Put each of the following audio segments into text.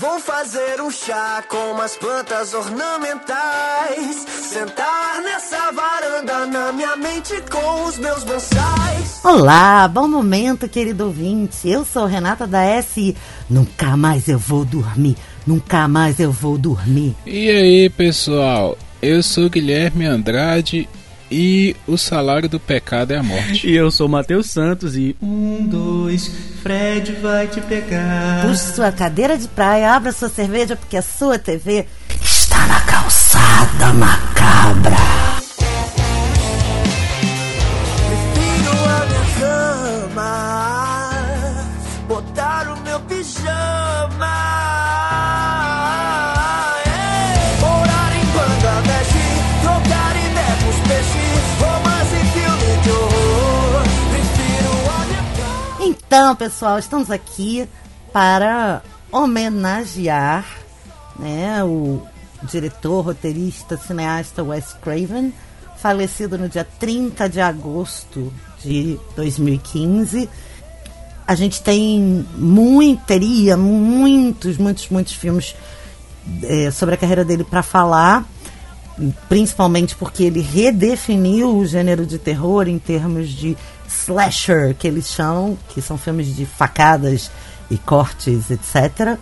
Vou fazer um chá com umas plantas ornamentais. Sentar nessa varanda na minha mente com os meus bonsais. Olá, bom momento, querido ouvinte. Eu sou Renata da S. Nunca mais eu vou dormir. Nunca mais eu vou dormir. E aí, pessoal? Eu sou Guilherme Andrade e o salário do pecado é a morte. E eu sou Matheus Santos e. Um, dois, Fred vai te pegar. Puxe sua cadeira de praia, abra sua cerveja, porque a sua TV está na calçada macabra. Então, pessoal, estamos aqui para homenagear né, o diretor, roteirista, cineasta Wes Craven, falecido no dia 30 de agosto de 2015. A gente tem muito, teria muitos, muitos, muitos filmes eh, sobre a carreira dele para falar, principalmente porque ele redefiniu o gênero de terror em termos de slasher, que eles chamam, que são filmes de facadas e cortes, etc.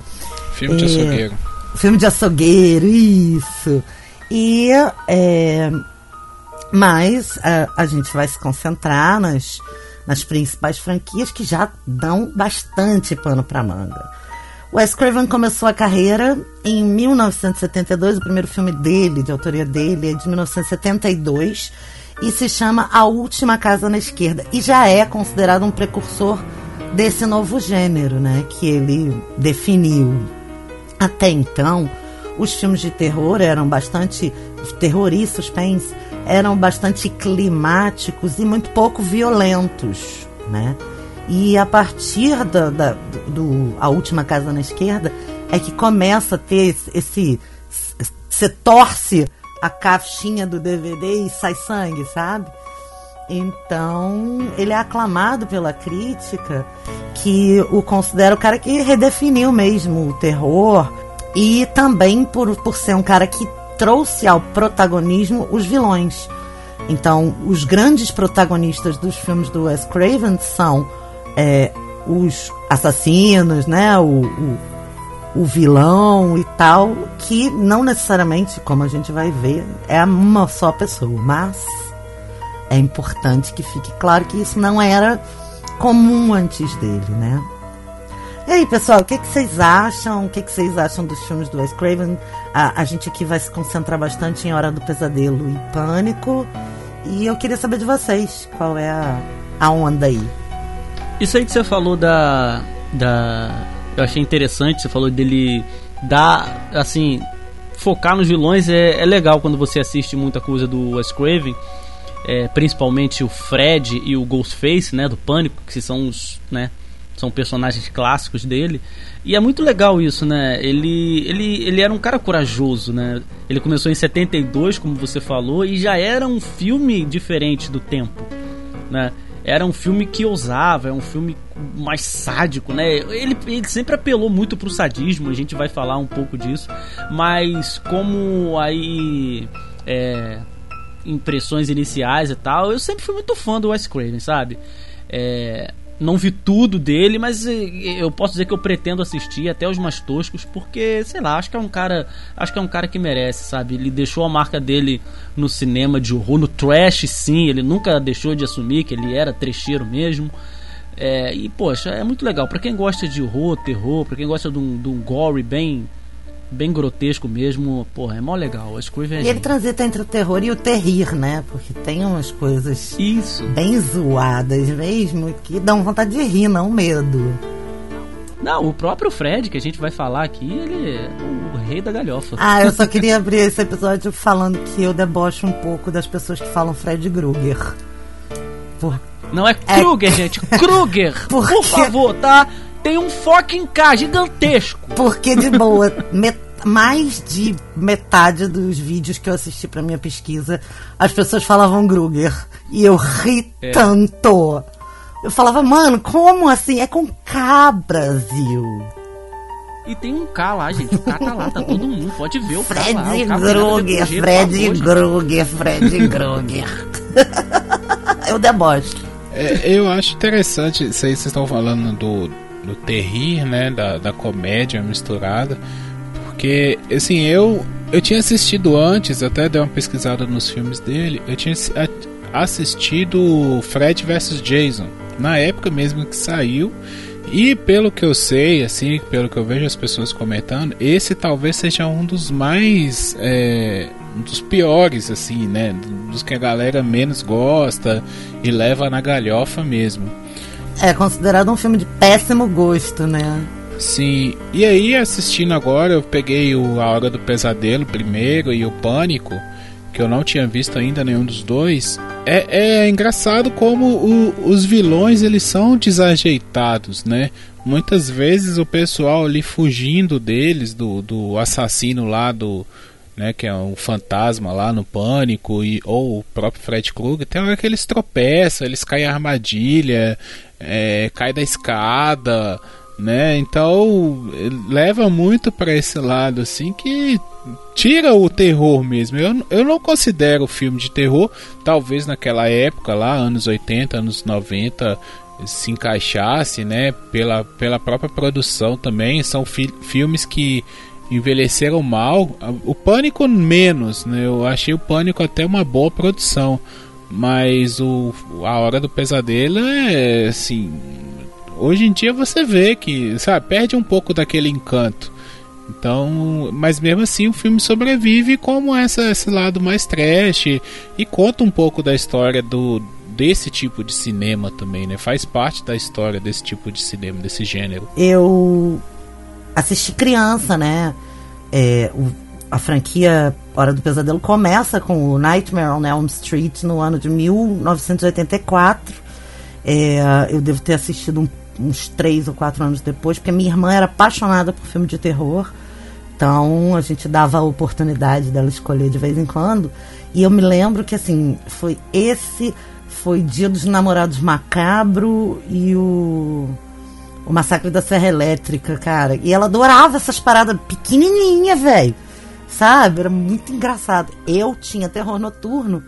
Filme de É, açougueiro. Filme de açougueiro, isso. E é, mas a, a gente vai se concentrar nas, nas principais franquias que já dão bastante pano para manga. Wes Craven começou a carreira em 1972, o primeiro filme dele, de autoria dele, é de 1972 e se chama A Última Casa na Esquerda e já é considerado um precursor desse novo gênero, né, que ele definiu. Até então, os filmes de terror eram bastante. terror e suspense eram bastante climáticos e muito pouco violentos, né? E a partir da, da- do A Última Casa na Esquerda é que começa a ter esse. esse você torce a caixinha do DVD e sai sangue, sabe? Então, ele é aclamado pela crítica, que o considera o cara que redefiniu mesmo o terror, e também por, por ser um cara que trouxe ao protagonismo os vilões. Então, os grandes protagonistas dos filmes do Wes Craven são é, os assassinos, né? O, o, o vilão e tal, que não necessariamente, como a gente vai ver, é uma só pessoa, mas é importante que fique claro que isso não era comum antes dele, né? E aí, pessoal, o que, que vocês acham? O que, que vocês acham dos filmes do Wes Craven? A, a gente aqui vai se concentrar bastante em Hora do Pesadelo e Pânico. E eu queria saber de vocês, qual é a, a onda aí? Isso aí que você falou da. da. Eu achei interessante, você falou dele dar. assim. focar nos vilões é, é legal quando você assiste muita coisa do Wes Craven. é, principalmente o Fred e o Ghostface, né, do Pânico, que são os, né, são personagens clássicos dele. E é muito legal isso, né? Ele, ele, ele era um cara corajoso, né? Ele começou em 72, como você falou, e já era um filme diferente do tempo, né? Era um filme que ousava, é um filme mais sádico, né? Ele, ele sempre apelou muito pro sadismo, a gente vai falar um pouco disso, mas como aí é, impressões iniciais e tal, eu sempre fui muito fã do Wes Craven, sabe? É, não vi tudo dele, mas eh, eu posso dizer que eu pretendo assistir até os mais toscos, porque, sei lá, acho que é um cara, acho que é um cara que merece, sabe? Ele deixou a marca dele no cinema de horror, no trash, sim, ele nunca deixou de assumir que ele era trecheiro mesmo. É, e poxa, é muito legal para quem gosta de horror, terror, para quem gosta de um, de um gore bem bem grotesco mesmo, porra, é mó legal. O Craven é E ele transita entre o terror e o terrir, né? Porque tem umas coisas Isso. bem zoadas mesmo que dão vontade de rir, não medo. Não, o próprio Fred, que a gente vai falar aqui, ele é o rei da galhofa. Ah, eu só queria abrir esse episódio falando que eu debocho um pouco das pessoas que falam Fred Krueger. Por... Não é Kruger, gente. Kruger. Por favor, tá? Tem um fucking K gigantesco. Porque, de boa, met- mais de metade dos vídeos que eu assisti pra minha pesquisa, as pessoas falavam Kruger. E eu ri É. tanto. Eu falava, mano, como assim? É com K, Brasil. E tem um K lá, gente. O K tá lá, tá todo mundo. Pode ver o K lá. Fred O K foi nada Krueger, depois, Fred Krueger, Fred Krueger. Eu deboche. É, eu acho interessante, isso aí vocês estão falando do, do terrir, né? Da, da comédia misturada. Porque, assim, eu, eu tinha assistido antes, até dei uma pesquisada nos filmes dele, eu tinha assistido Fred vs Jason, na época mesmo que saiu. E pelo que eu sei, assim, pelo que eu vejo as pessoas comentando, esse talvez seja um dos mais. é, um dos piores, assim, né? Dos que a galera menos gosta e leva na galhofa mesmo. É considerado um filme de péssimo gosto, né? Sim, e aí assistindo agora, eu peguei o A Hora do Pesadelo primeiro e o Pânico, que eu não tinha visto ainda nenhum dos dois. É, é engraçado como o- os vilões eles são desajeitados, né? Muitas vezes o pessoal ali fugindo deles, do, do assassino lá do. Né, que é um fantasma lá no pânico, e, ou o próprio Fred Krueger, tem hora que eles tropeçam, eles caem em armadilha, é, cai da escada, né? Então leva muito para esse lado assim que tira o terror mesmo. Eu, eu não considero filme de terror, talvez naquela época lá, anos 80, anos 90, se encaixasse, né? Pela, pela própria produção também. São fi filmes que envelheceram mal. O Pânico menos, né? Eu achei o Pânico até uma boa produção. Mas o A Hora do Pesadelo é assim. Hoje em dia você vê que, sabe, perde um pouco daquele encanto. Então, mas mesmo assim o filme sobrevive como essa, esse lado mais trash e conta um pouco da história do desse tipo de cinema também, né? Faz parte da história desse tipo de cinema, desse gênero. Eu assisti criança, né? É, o- a franquia Hora do Pesadelo começa com o Nightmare on Elm Street no ano de 1984. É, eu devo ter assistido um- uns três ou quatro anos depois, porque minha irmã era apaixonada por filme de terror. Então a gente dava a oportunidade dela escolher de vez em quando. E eu me lembro que assim, foi esse, foi Dia dos Namorados Macabro e o o Massacre da Serra Elétrica, cara. E ela adorava essas paradas pequenininha, velho. Sabe? Era muito engraçado. Eu tinha terror noturno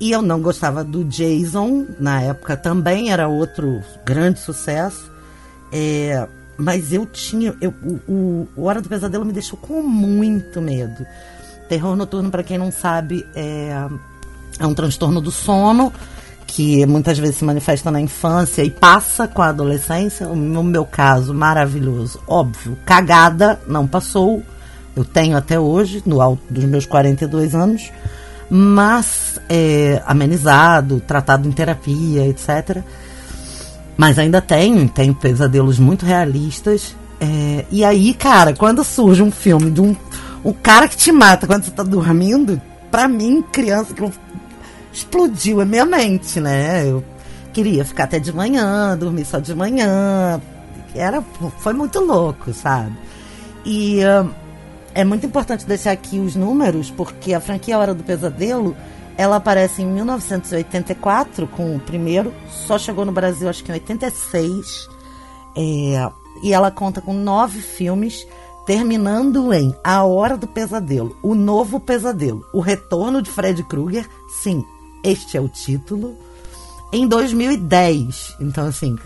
e eu não gostava do Jason. Na época também era outro grande sucesso. É, mas eu tinha. Eu, o, o- Hora do Pesadelo me deixou com muito medo. Terror noturno, para quem não sabe, é, é um transtorno do sono que muitas vezes se manifesta na infância e passa com a adolescência. No meu caso, maravilhoso. Óbvio, cagada não passou. Eu tenho até hoje, no alto dos meus 42 anos, mas é, amenizado, tratado em terapia, etc. Mas ainda tenho, tenho pesadelos muito realistas. É, e aí, cara, quando surge um filme de um, um cara que te mata quando você tá dormindo, pra mim, criança, aquilo explodiu a minha mente, né? Eu queria ficar até de manhã, dormir só de manhã. Era, foi muito louco, sabe? E ah, é muito importante deixar aqui os números, porque a franquia Hora do Pesadelo, ela aparece em 1984 com o primeiro, só chegou no Brasil acho que em 86. É, e ela conta com nove filmes, terminando em A Hora do Pesadelo, O Novo Pesadelo, O Retorno de Fred Krueger, sim, este é o título, em 2010. Então, assim,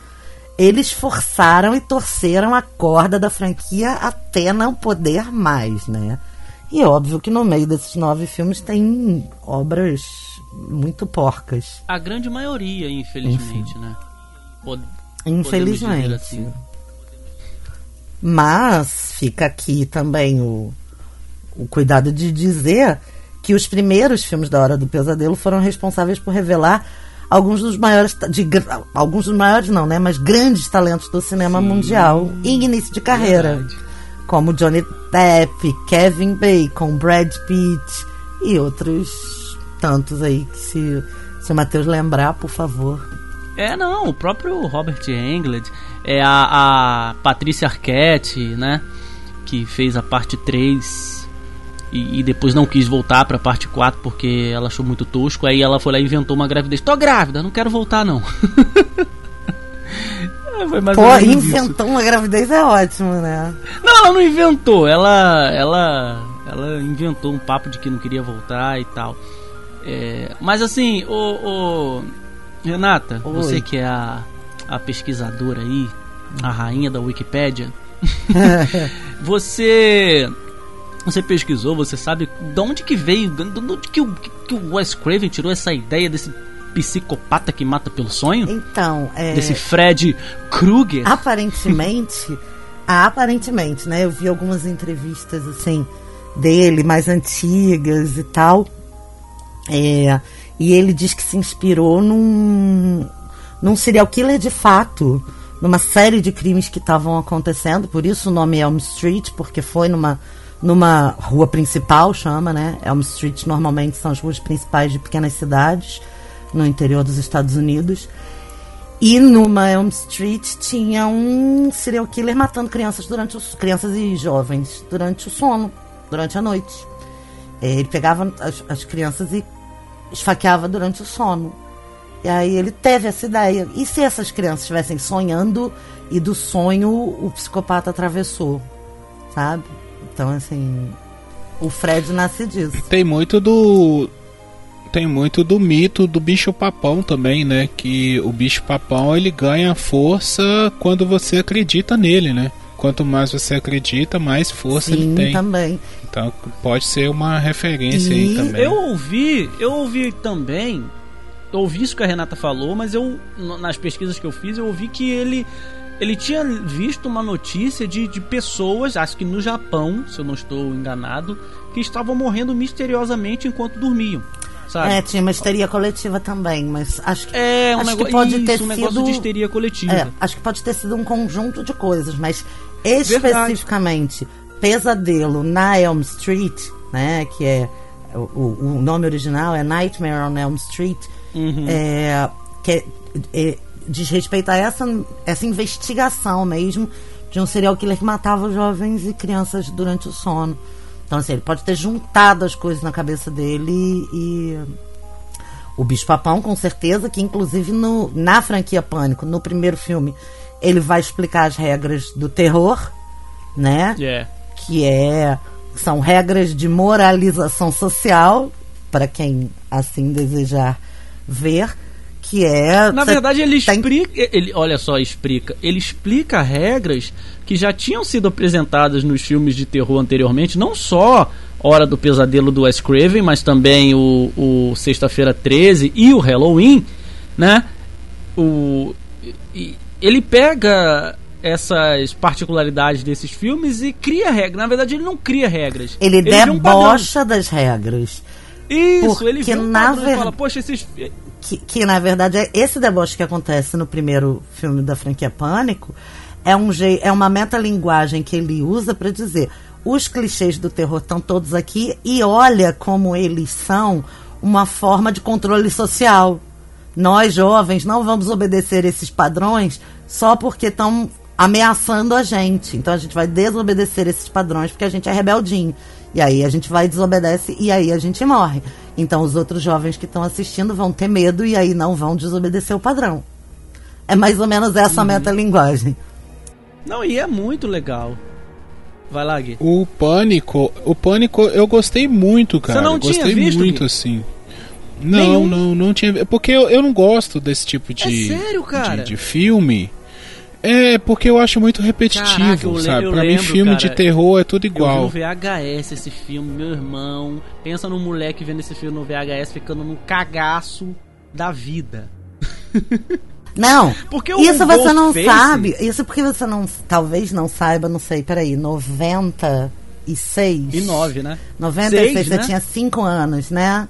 eles forçaram e torceram a corda da franquia até não poder mais, né? E óbvio que no meio desses nove filmes tem obras muito porcas. A grande maioria, infelizmente, né? Pod- Infelizmente. assim. Mas fica aqui também o, o cuidado de dizer que os primeiros filmes da Hora do Pesadelo foram responsáveis por revelar alguns dos maiores de, alguns dos maiores não, né, mas grandes talentos do cinema mundial em início de carreira, Verdade. como Johnny Depp, Kevin Bacon, Brad Pitt e outros tantos aí que se se o Matheus lembrar, por favor. É, não, o próprio Robert Englund, é a, a Patrícia Arquette, né? Que fez a parte 3 e, e depois não quis voltar pra parte 4 porque ela achou muito tosco. Aí ela foi lá e inventou uma gravidez. Tô grávida, não quero voltar não. É, foi mais Pô, ou menos isso. inventou uma gravidez é ótimo, né? Não, ela não inventou, ela, ela, ela inventou um papo de que não queria voltar e tal. É, mas assim, o, Renata, Oi. você que é a, a pesquisadora aí, a rainha da Wikipédia, você você pesquisou, você sabe de onde que veio, de onde que o, que o Wes Craven tirou essa ideia desse psicopata que mata pelo sonho? Então, é, Desse Fred Krueger? aparentemente, aparentemente, né? Eu vi algumas entrevistas assim dele, mais antigas e tal. É, e ele diz que se inspirou num, num serial killer de fato, numa série de crimes que estavam acontecendo, por isso o nome Elm Street, porque foi numa, numa rua principal, chama, né? Elm Street normalmente são as ruas principais de pequenas cidades no interior dos Estados Unidos. E numa Elm Street tinha um serial killer matando crianças durante os crianças e jovens durante o sono, durante a noite. Ele pegava as, as crianças e esfaqueava durante o sono. E aí ele teve essa ideia. E se essas crianças estivessem sonhando e do sonho o psicopata atravessou, sabe? Então assim, o Fred nasce disso. Tem muito do. Tem muito do mito do bicho papão também, né? Que o bicho papão ele ganha força quando você acredita nele, né? Quanto mais você acredita, mais força Sim, ele tem. também. Então pode ser uma referência aí E também. Eu ouvi, eu ouvi também, eu ouvi isso que a Renata falou, mas eu nas pesquisas que eu fiz, eu ouvi que ele ele tinha visto uma notícia de, de pessoas, acho que no Japão, se eu não estou enganado, que estavam morrendo misteriosamente enquanto dormiam, sabe? É, tinha uma histeria coletiva também, mas acho que É, um, acho que pode isso, ter um negócio sido de histeria coletiva. É, acho que pode ter sido um conjunto de coisas, mas especificamente Pesadelo na Elm Street, né, que é o, o- o nome original é Nightmare on Elm Street, Uhum. é, que é- é- diz respeito a essa, essa investigação mesmo de um serial killer que matava jovens e crianças durante o sono. Então, assim, ele pode ter juntado as coisas na cabeça dele e o Bicho Papão, com certeza, que inclusive no, na franquia Pânico, no primeiro filme, ele vai explicar as regras do terror, né? É. Que é são regras de moralização social, para quem assim desejar ver, que é Na verdade, ele tem- explica. Ele, olha só, explica. Ele explica regras que já tinham sido apresentadas nos filmes de terror anteriormente, não só Hora do Pesadelo do Wes Craven, mas também o, o Sexta-feira 13 e o Halloween, né? O, ele pega essas particularidades desses filmes e cria regras. Na verdade, ele não cria regras. ele um padrão. debocha das regras. Isso, ele Porque, vê um na padrão e ver- fala, poxa, esses. que, que na verdade é esse deboche que acontece no primeiro filme da franquia Pânico é um jei- é uma metalinguagem que ele usa para dizer os clichês do terror estão todos aqui e olha como eles são uma forma de controle social. Nós jovens não vamos obedecer esses padrões só porque estão ameaçando a gente. Então a gente vai desobedecer esses padrões porque a gente é rebeldinho. E aí a gente vai desobedece e aí a gente morre. Então os outros jovens que estão assistindo vão ter medo e aí não vão desobedecer o padrão. É mais ou menos essa metalinguagem. Não, e é muito legal. Vai lá, Gui. O Pânico, o Pânico eu gostei muito, cara. não Eu tinha gostei visto, muito Gui? assim. Não, Nenhum? não, não tinha. Porque eu, eu não gosto desse tipo de É sério, cara? de, de filme. É porque eu acho muito repetitivo, Caraca, sabe? eu Pra mim lembro, filme cara. de terror é tudo Eu vi igual. no VHS esse filme, meu irmão. Pensa num moleque vendo esse filme no VHS ficando num cagaço da vida. Não, Porque isso você não Ghostface- sabe. Isso porque você não, talvez não saiba, não sei, peraí, 96. E nove, né? 96, Seis, você né? tinha 5 anos, né?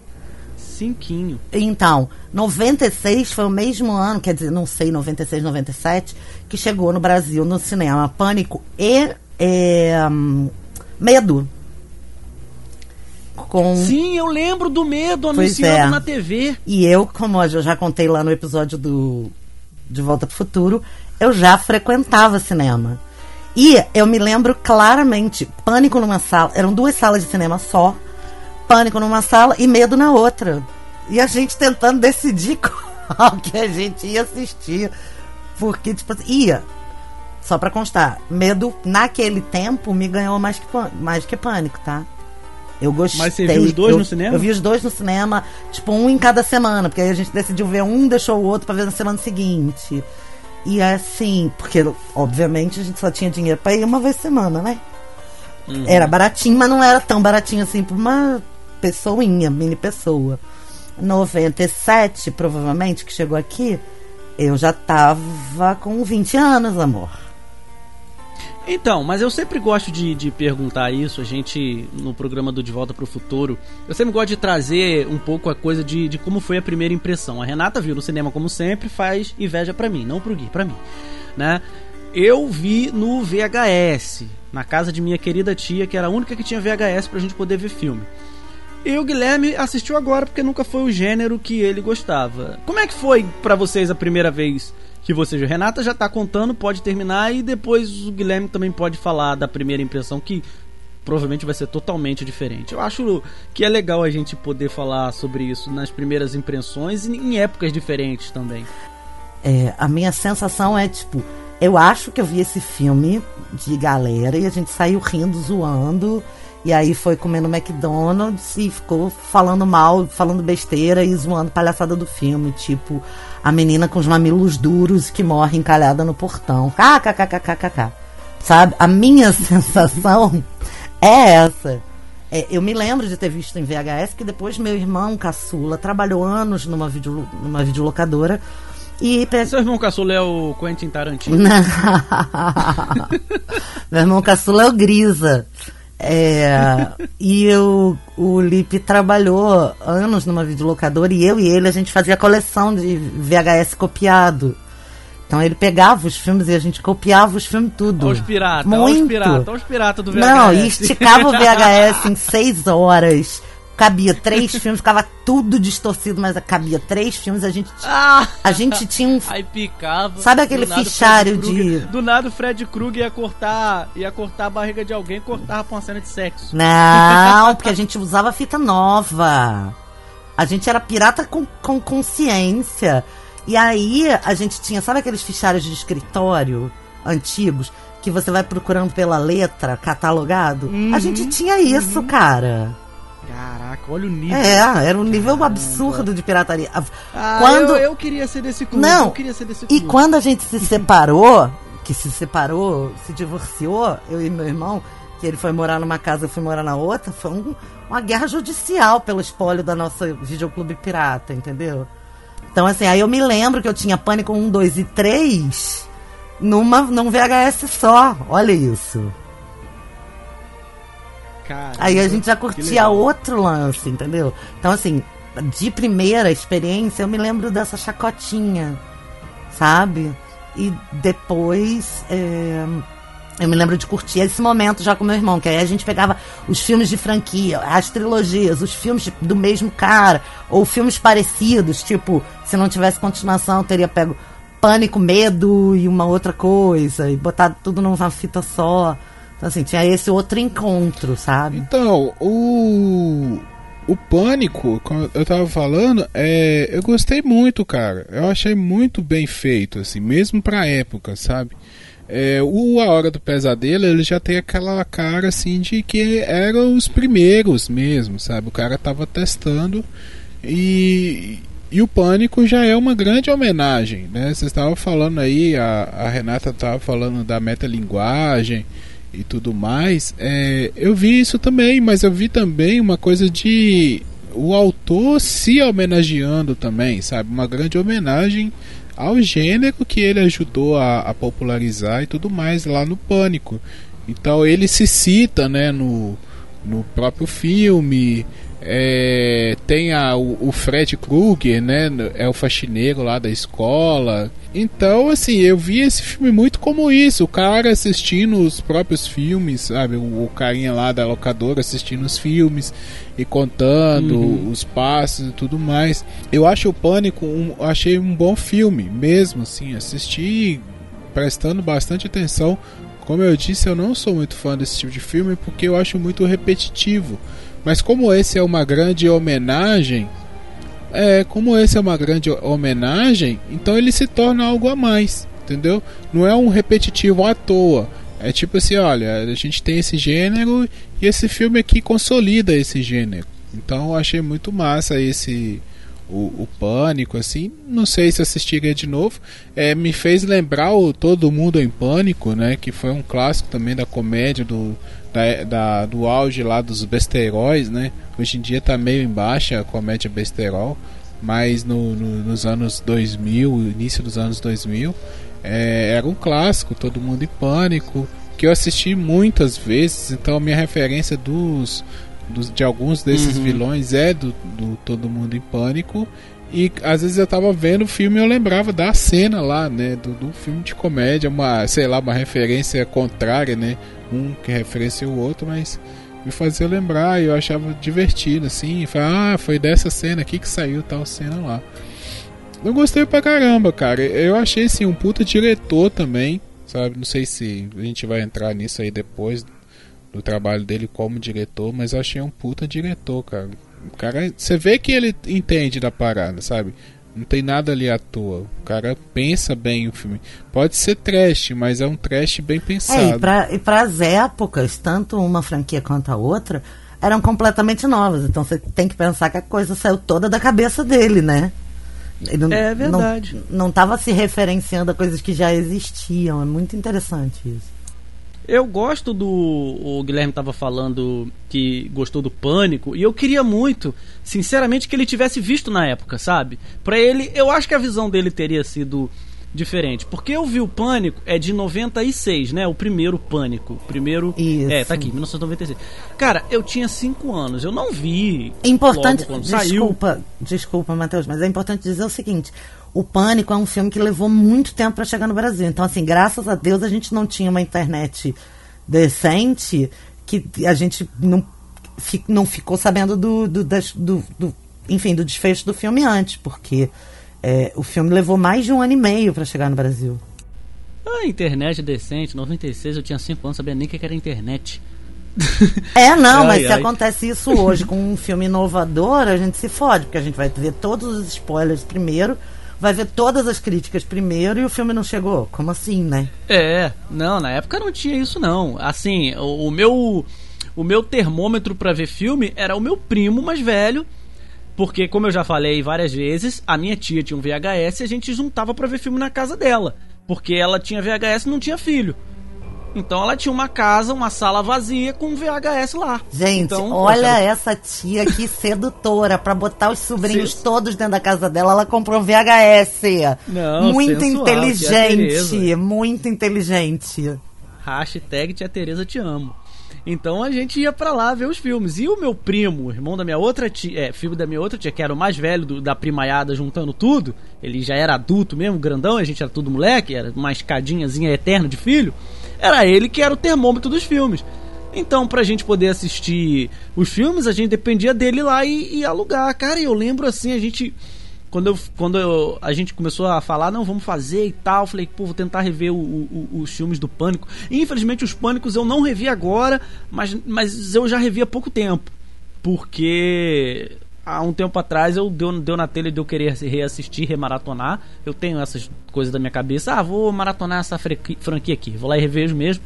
Cinquinho. Então, 96 foi o mesmo ano, quer dizer, não sei, 96, 97, que chegou no Brasil no cinema Pânico e é, hum, Medo. Com, Sim, eu lembro do medo Pois anunciando é. na TV. E eu, como eu já contei lá no episódio do De Volta pro Futuro, eu já frequentava cinema. E eu me lembro claramente, pânico numa sala, eram duas salas de cinema só, pânico numa sala e medo na outra. E a gente tentando decidir qual que a gente ia assistir. Porque, tipo assim, ia. Só pra constar, medo naquele tempo me ganhou mais que, mais que pânico, tá? Eu gostei. Mas você viu os dois eu, no cinema? Eu vi os dois no cinema, tipo, um em cada semana, porque aí a gente decidiu ver um, deixou o outro pra ver na semana seguinte. E assim, porque obviamente a gente só tinha dinheiro pra ir uma vez por semana, né? Uhum. Era baratinho, mas não era tão baratinho assim pra uma pessoinha, mini pessoa. 97, provavelmente, que chegou aqui, eu já tava com 20 anos, amor. Então, mas eu sempre gosto de, de perguntar isso, a gente, no programa do De Volta pro Futuro, eu sempre gosto de trazer um pouco a coisa de, de como foi a primeira impressão. A Renata viu no cinema, como sempre, faz inveja pra mim, não pro Gui, pra mim, né? Eu vi no VHS, na casa de minha querida tia, que era a única que tinha VHS pra gente poder ver filme. E o Guilherme assistiu agora porque nunca foi o gênero que ele gostava. Como é que foi pra vocês a primeira vez que você viu? Renata já tá contando, pode terminar e depois o Guilherme também pode falar da primeira impressão que provavelmente vai ser totalmente diferente. Eu acho que é legal a gente poder falar sobre isso nas primeiras impressões e em épocas diferentes também. É, a minha sensação é, tipo, eu acho que eu vi esse filme de galera e a gente saiu rindo, zoando. E aí foi comendo McDonald's e ficou falando mal, falando besteira e zoando palhaçada do filme. Tipo, a menina com os mamilos duros que morre encalhada no portão. KKKKKK. Sabe? A minha sensação é essa. É, eu me lembro de ter visto em VHS que depois meu irmão caçula trabalhou anos numa, video, numa videolocadora e pe- Seu irmão caçula é o Quentin Tarantino. Meu irmão caçula é o Grisa. É, e eu, o Lipe trabalhou anos numa videolocadora e eu e ele a gente fazia coleção de VHS copiado. Então ele pegava os filmes e a gente copiava os filmes tudo. Os piratas, os piratas, os piratas do VHS. Não, e esticava o VHS em seis horas. Cabia três filmes, ficava tudo distorcido, mas cabia três filmes. A gente, Ah! a gente tinha um Aí picava. Sabe aquele fichário de- Do nada o Fred Krueger ia cortar, ia cortar a barriga de alguém e cortava pra uma cena de sexo. Não, porque a gente usava fita nova. A gente era pirata com, com consciência. E aí a gente tinha, sabe aqueles fichários de escritório antigos? Que você vai procurando pela letra, catalogado? A gente tinha isso, cara. Caraca, olha o nível. É, era um nível absurdo de pirataria. Ah, quando... eu, eu queria ser desse clube. Não. Eu queria ser desse E clube. quando a gente se separou, que se separou, se divorciou, eu e meu irmão, que ele foi morar numa casa, eu fui morar na outra, foi um- uma guerra judicial pelo espólio da nossa videoclube pirata, entendeu? Então, assim, aí eu me lembro que eu tinha Pânico 1, 2 e 3 numa, num VHS só. Olha isso. Aí a gente já curtia outro lance, entendeu? Então, assim, de primeira experiência, eu me lembro dessa chacotinha, sabe? E depois. é, Eu me lembro de curtir esse momento já com meu irmão, que aí a gente pegava os filmes de franquia, as trilogias, os filmes do mesmo cara, ou filmes parecidos, tipo, se não tivesse continuação, eu teria pego Pânico, Medo e uma outra coisa, e botado tudo numa fita só. Então, assim, tinha esse outro encontro, sabe? Então, o. O Pânico, como eu tava falando, é, eu gostei muito, cara. Eu achei muito bem feito, assim, mesmo pra época, sabe? É, o A Hora do Pesadelo, ele já tem aquela cara, assim, de que eram os primeiros mesmo, sabe? O cara tava testando e, e o Pânico já é uma grande homenagem, né? Vocês estavam falando aí, a, a Renata tava falando da metalinguagem e tudo mais. É, eu vi isso também, mas eu vi também uma coisa de o autor se homenageando também, sabe? Uma grande homenagem ao gênero que ele ajudou a, a popularizar e tudo mais lá no Pânico. Então ele se cita, né, no, no próprio filme. É, tem a, o, o Fred Krueger, né? É o faxineiro lá da escola. Então, assim, eu vi esse filme muito como isso. O cara assistindo os próprios filmes, sabe? O, o carinha lá da locadora assistindo os filmes e contando Uhum. os passos e tudo mais. Eu acho o Pânico, um, achei um bom filme, mesmo assim. Assisti prestando bastante atenção. Como eu disse, eu não sou muito fã desse tipo de filme porque eu acho muito repetitivo. Mas como esse é uma grande homenagem, é, como esse é uma grande homenagem, então ele se torna algo a mais. entendeu? Não é um repetitivo à toa. É tipo assim, olha, a gente tem esse gênero e esse filme aqui consolida esse gênero. Então eu achei muito massa esse o, o Pânico, assim. Não sei se assistiria de novo. É, me fez lembrar o Todo Mundo em Pânico, né? Que foi um clássico também da comédia, do, da, da do auge lá dos besteróis, né? Hoje em dia tá meio em baixa a comédia besterol. Mas no, no, nos anos 2000, início dos anos 2000, é, era um clássico, Todo Mundo em Pânico, que eu assisti muitas vezes, então a minha referência dos dos, de alguns desses uhum. vilões é do, do Todo Mundo em Pânico. E às vezes eu tava vendo o filme e eu lembrava da cena lá, né? Do, do filme de comédia, uma, sei lá, uma referência contrária, né? Um que referencia o outro, mas me fazia lembrar e eu achava divertido, assim. Falava, ah, foi dessa cena aqui que saiu tal cena lá. Eu gostei pra caramba, cara. Eu achei assim um puta diretor também, sabe? Não sei se a gente vai entrar nisso aí depois do trabalho dele como diretor, mas eu achei um puta diretor, cara. O cara, você vê que ele entende da parada, sabe? Não tem nada ali à toa. O cara pensa bem o filme. Pode ser trash, mas é um trash bem pensado. É, e, pra, e pras épocas, tanto uma franquia quanto a outra, eram completamente novas. Então você tem que pensar que a coisa saiu toda da cabeça dele, né? Ele é verdade. Não estava se referenciando a coisas que já existiam. É muito interessante isso. Eu gosto do. O Guilherme estava falando que gostou do Pânico, e eu queria muito, sinceramente, que ele tivesse visto na época, sabe? Para ele, eu acho que a visão dele teria sido diferente. Porque eu vi o Pânico, é de 96, né? O primeiro Pânico. O primeiro. Isso. É, tá aqui, 1996. Cara, eu tinha 5 anos, eu não vi. Importante. desculpa, saiu. desculpa, Matheus, mas é importante dizer o seguinte: o Pânico é um filme que levou muito tempo para chegar no Brasil. Então, assim, graças a Deus a gente não tinha uma internet decente que a gente não, não ficou sabendo do, do, do, do enfim, do desfecho do filme antes, porque é, o filme levou mais de um ano e meio para chegar no Brasil. A internet decente, 96 eu tinha 5 anos, sabia nem o que era internet. É, não, ai, mas ai. se acontece isso hoje com um filme inovador, a gente se fode, porque a gente vai ver todos os spoilers primeiro vai ver todas as críticas primeiro e o filme não chegou. Como assim, né? É, não, na época não tinha isso não. Assim, o, o meu o meu termômetro para ver filme era o meu primo mais velho, porque como eu já falei várias vezes, a minha tia tinha um VHS e a gente juntava para ver filme na casa dela, porque ela tinha VHS e não tinha filho. Então ela tinha uma casa, uma sala vazia com um VHS lá. Gente, então, olha poxa, essa tia que sedutora. para botar os sobrinhos Sim. todos dentro da casa dela, ela comprou um VHS. Não, muito sensual, inteligente, muito inteligente. Hashtag Tia Tereza te amo. Então a gente ia para lá ver os filmes. E o meu primo, irmão da minha outra tia, é, filho da minha outra tia, que era o mais velho do, da primaiada juntando tudo, ele já era adulto mesmo, grandão, a gente era tudo moleque, era uma escadinhazinha eterna de filho era ele que era o termômetro dos filmes. Então, pra gente poder assistir os filmes, a gente dependia dele lá e, e alugar. Cara, eu lembro assim, a gente. Quando, eu, quando eu, a gente começou a falar, não, vamos fazer e tal, falei, pô, vou tentar rever o, o, os filmes do Pânico. E, infelizmente, os Pânicos eu não revi agora, mas, mas eu já revi há pouco tempo. Porque há um tempo atrás eu deu, deu na telha de eu querer reassistir, remaratonar. Eu tenho essas coisas da minha cabeça. Ah, vou maratonar essa franquia aqui. Vou lá e revejo mesmo.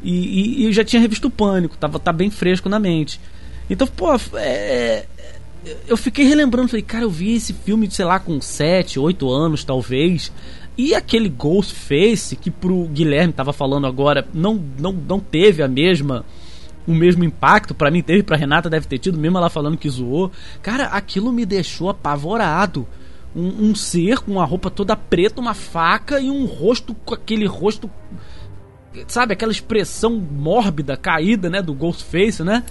E, e, e, já tinha revisto o Pânico, tava tá bem fresco na mente. Então, pô, é, eu fiquei relembrando, falei, cara, eu vi esse filme, sei lá, com 7, 8 anos talvez. E aquele Ghostface, que pro Guilherme tava falando agora, não, não, não teve a mesma o mesmo impacto. para mim teve, pra Renata deve ter tido, mesmo ela falando que zoou. Cara, aquilo me deixou apavorado. Um, um ser com uma roupa toda preta, uma faca e um rosto com aquele rosto. Sabe, aquela expressão mórbida, caída, né? Do Ghostface, né?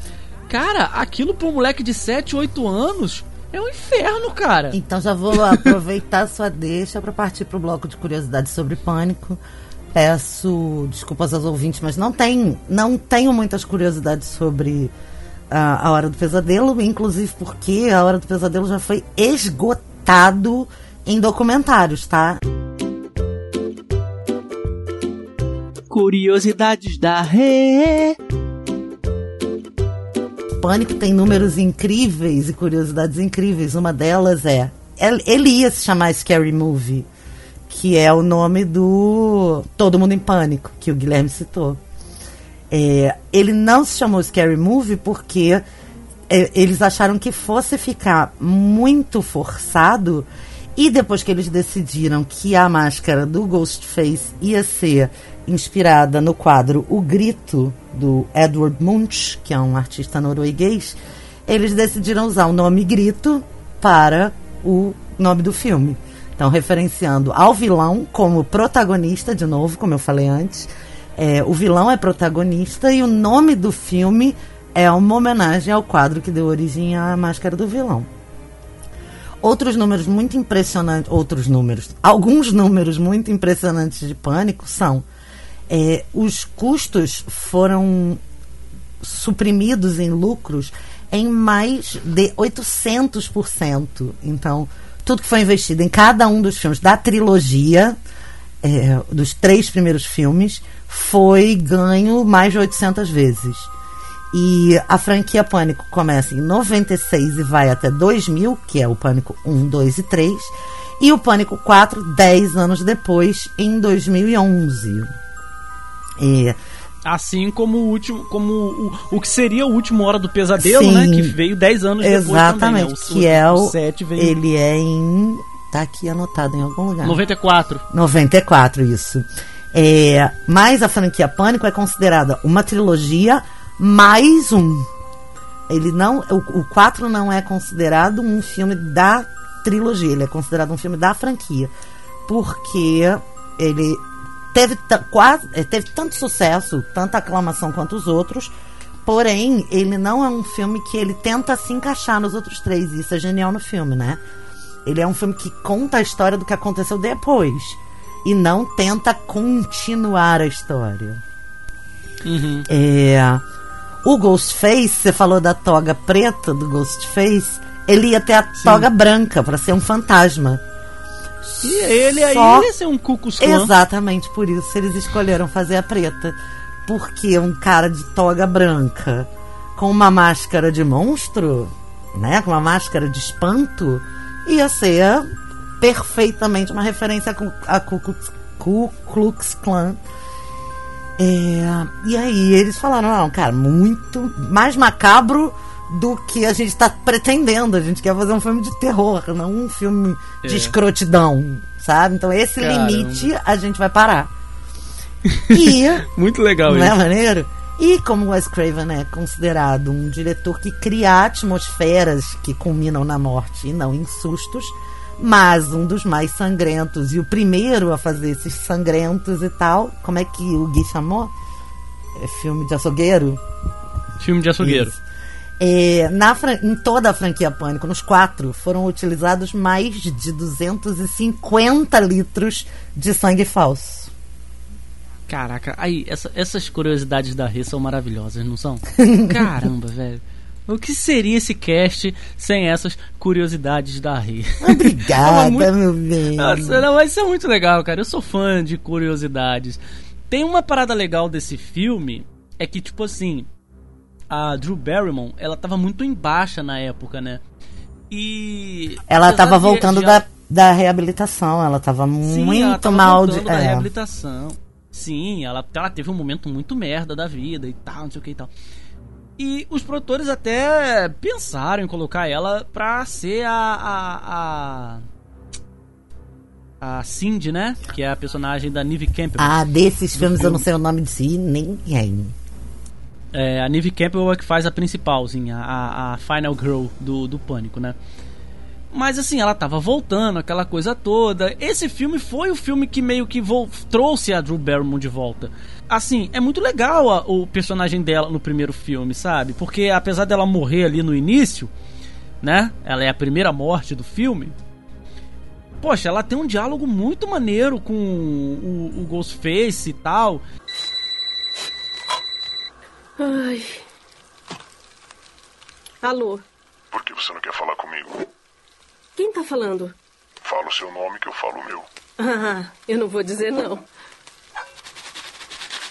Cara, aquilo pra um moleque de 7, 8 anos é um inferno, cara. Então já vou aproveitar sua deixa para partir pro bloco de curiosidades sobre pânico. Peço desculpas aos ouvintes, mas não, tem, não tenho muitas curiosidades sobre a, a Hora do Pesadelo, inclusive porque a Hora do Pesadelo já foi esgotado em documentários, tá? Curiosidades da Rê. Pânico tem números incríveis e curiosidades incríveis. Uma delas é. Ele ia se chamar Scary Movie que é o nome do Todo Mundo em Pânico, que o Guilherme citou. É, ele não se chamou Scary Movie porque é, eles acharam que fosse ficar muito forçado e depois que eles decidiram que a máscara do Ghostface ia ser inspirada no quadro O Grito do Edward Munch, que é um artista norueguês, eles decidiram usar o nome Grito para o nome do filme. Então, referenciando ao vilão como protagonista, de novo, como eu falei antes, é, o vilão é protagonista e o nome do filme é uma homenagem ao quadro que deu origem à máscara do vilão. Outros números muito impressionantes, outros números, alguns números muito impressionantes de pânico são é, os custos foram suprimidos em lucros em mais de 800%. Então, tudo que foi investido em cada um dos filmes da trilogia, é, dos três primeiros filmes, foi ganho mais de 800 vezes. E a franquia Pânico começa em 96 e vai até 2000, que é o Pânico 1, 2 e 3. E o Pânico 4, 10 anos depois, em 2011. E Assim como o último, como o, o que seria o último Hora do Pesadelo, Sim. né? Que veio 10 anos Exatamente, depois também, né? O, que é o, 7 veio ele é em tá aqui anotado em algum lugar. 94. 94 isso. É, mas a franquia Pânico é considerada uma trilogia mais um. Ele não, o, o 4 não é considerado um filme da trilogia, ele é considerado um filme da franquia, porque ele teve quase, eh, teve tanto sucesso, tanta aclamação quanto os outros, porém ele não é um filme que ele tenta se encaixar nos outros três. e Isso é genial no filme, né? Ele é um filme que conta a história do que aconteceu depois e não tenta continuar a história. Uhum. É, o Ghostface, você falou da toga preta do Ghostface, ele ia ter a toga branca para ser um fantasma. E ele aí Só- ia ser um Cucus Clã. Exatamente por isso eles escolheram fazer a preta. Porque um cara de toga branca com uma máscara de monstro, né? Com uma máscara de espanto, ia ser perfeitamente uma referência a Ku- Klux- Ku Klux Klan. É, e aí eles falaram, não, cara, muito mais macabro do que a gente tá pretendendo. A gente quer fazer um filme de terror, não um filme de É. escrotidão, sabe? Então esse Caramba. limite a gente vai parar. E Muito legal não é isso. maneiro? E como o Wes Craven é considerado um diretor que cria atmosferas que culminam na morte e não em sustos, mas um dos mais sangrentos e o primeiro a fazer esses sangrentos e tal, como é que o Gui chamou? É filme de açougueiro? Filme de açougueiro. Isso. É, na, em toda a franquia Pânico, nos quatro, foram utilizados mais de 250 litros de sangue falso. Caraca, aí, essa- essas curiosidades da Rê são maravilhosas, não são? Caramba, velho. O que seria esse cast sem essas curiosidades da Rê? Obrigada, Tava muito- meu bem. Nossa, não, mas isso é muito legal, cara. Eu sou fã de curiosidades. Tem uma parada legal desse filme, é que, tipo assim, a Drew Barrymore, ela tava muito em baixa na época, né? E. Ela tava voltando de da, da reabilitação, ela tava Sim, muito ela tava mal de. voltando da é. reabilitação. Sim, ela, ela teve um momento muito merda da vida e tal, não sei o que e tal. E os produtores até pensaram em colocar ela pra ser a. a. a, a Cindy, né? Que é a personagem da Neve Campbell. Ah, desses filmes eu não sei o nome de si, ninguém. É, a Neve Campbell é que faz a principalzinha, a, a Final Girl do, do Pânico, né? Mas assim, ela tava voltando, aquela coisa toda. Esse filme foi o filme que meio que trouxe a Drew Barrymore de volta. Assim, é muito legal a- o personagem dela no primeiro filme, sabe? Porque apesar dela morrer ali no início, né? Ela é a primeira morte do filme. Poxa, ela tem um diálogo muito maneiro com o, o Ghostface e tal. Ai. Alô, Por que você não quer falar comigo? quem tá falando? Fala o seu nome que eu falo o meu. Ah, eu não vou dizer não.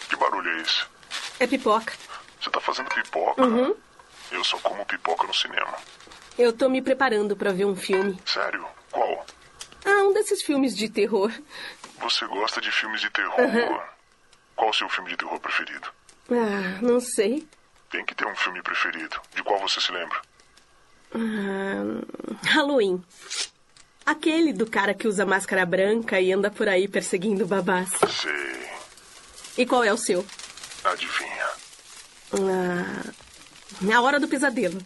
Que barulho é esse? É pipoca. Você tá fazendo pipoca? Uhum. Eu só como pipoca no cinema. Eu tô me preparando pra ver um filme. Sério? Qual? Ah, um desses filmes de terror. Você gosta de filmes de terror? Qual o seu filme de terror preferido? Ah, não sei. Tem que ter um filme preferido. De qual você se lembra? Ah, Halloween. Aquele do cara que usa máscara branca e anda por aí perseguindo babás. Sei. E qual é o seu? Adivinha. Ah, a Hora do Pesadelo.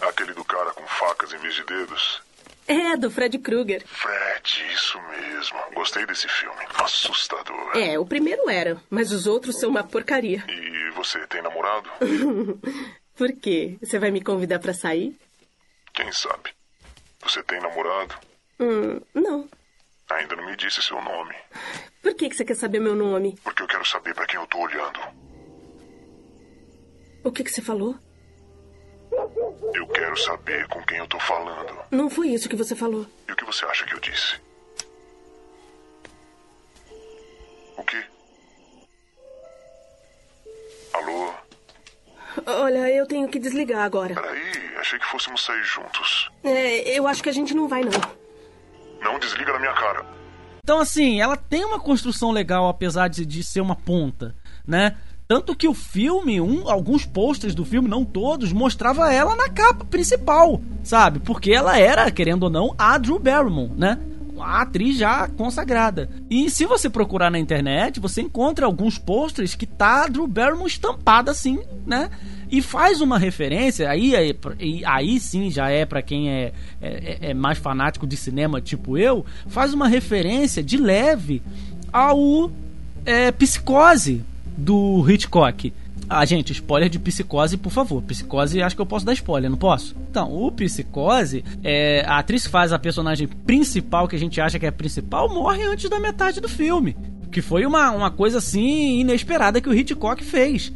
Aquele do cara com facas em vez de dedos? É, do Fred Krueger. Fred, isso mesmo. Gostei desse filme. Assustador. É, o primeiro era, mas os outros são uma porcaria. E você tem namorado? Por quê? Você vai me convidar pra sair? Quem sabe? Você tem namorado? Hum, não. Ainda não me disse seu nome. Por que, que você quer saber meu nome? Porque eu quero saber pra quem eu tô olhando. O que, que você falou? Eu quero saber com quem eu tô falando. Não foi isso que você falou. E o que você acha que eu disse? O quê? Alô? Olha, eu tenho que desligar agora. Peraí, achei que fôssemos sair juntos. É, eu acho que a gente não vai, não. Não desliga na minha cara. Então, assim, ela tem uma construção legal, apesar de, de ser uma ponta, né? Tanto que o filme, um, alguns posters do filme, não todos, mostrava ela na capa principal, sabe? Porque ela era, querendo ou não, a Drew Barrymore, né? A atriz já consagrada. E se você procurar na internet, você encontra alguns posters que tá a Drew Barrymore estampada assim, né? E faz uma referência, aí, aí, aí sim já é para quem é, é, é mais fanático de cinema, tipo eu, faz uma referência de leve ao é, Psicose, do Hitchcock. Ah, gente, spoiler de Psicose, por favor. Psicose, acho que eu posso dar spoiler, não posso? Então, o Psicose, é, a atriz faz a personagem principal, que a gente acha que é a principal, morre antes da metade do filme. Que foi uma, uma coisa assim inesperada que o Hitchcock fez.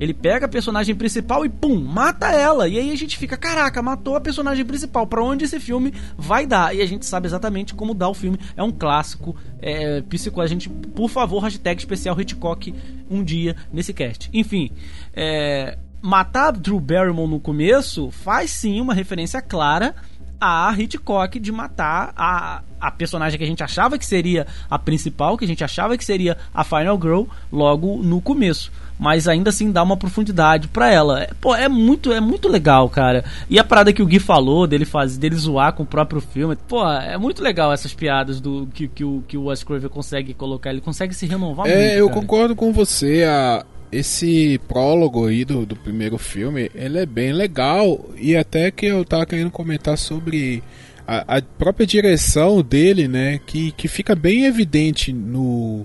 Ele pega a personagem principal e pum, mata ela. E aí a gente fica, caraca, matou a personagem principal. Para onde esse filme vai dar? E a gente sabe exatamente como dar o filme. É um clássico. É, psico, a gente, por favor, hashtag especial Hitchcock um dia nesse cast. Enfim, é, matar Drew Barrymore no começo faz sim uma referência clara a Hitchcock de matar a, a personagem que a gente achava que seria a principal, que a gente achava que seria a Final Girl logo no começo mas ainda assim dá uma profundidade para ela. É, pô, é muito, é muito legal, cara. E a parada que o Gui falou dele faz, dele zoar com o próprio filme, pô, é muito legal essas piadas do que, que o que o Wes Craven consegue colocar, ele consegue se renovar é, muito. eu cara. concordo com você, a esse prólogo aí do, do primeiro filme, ele é bem legal e até que eu tava querendo comentar sobre a, a própria direção dele, né, que, que fica bem evidente no,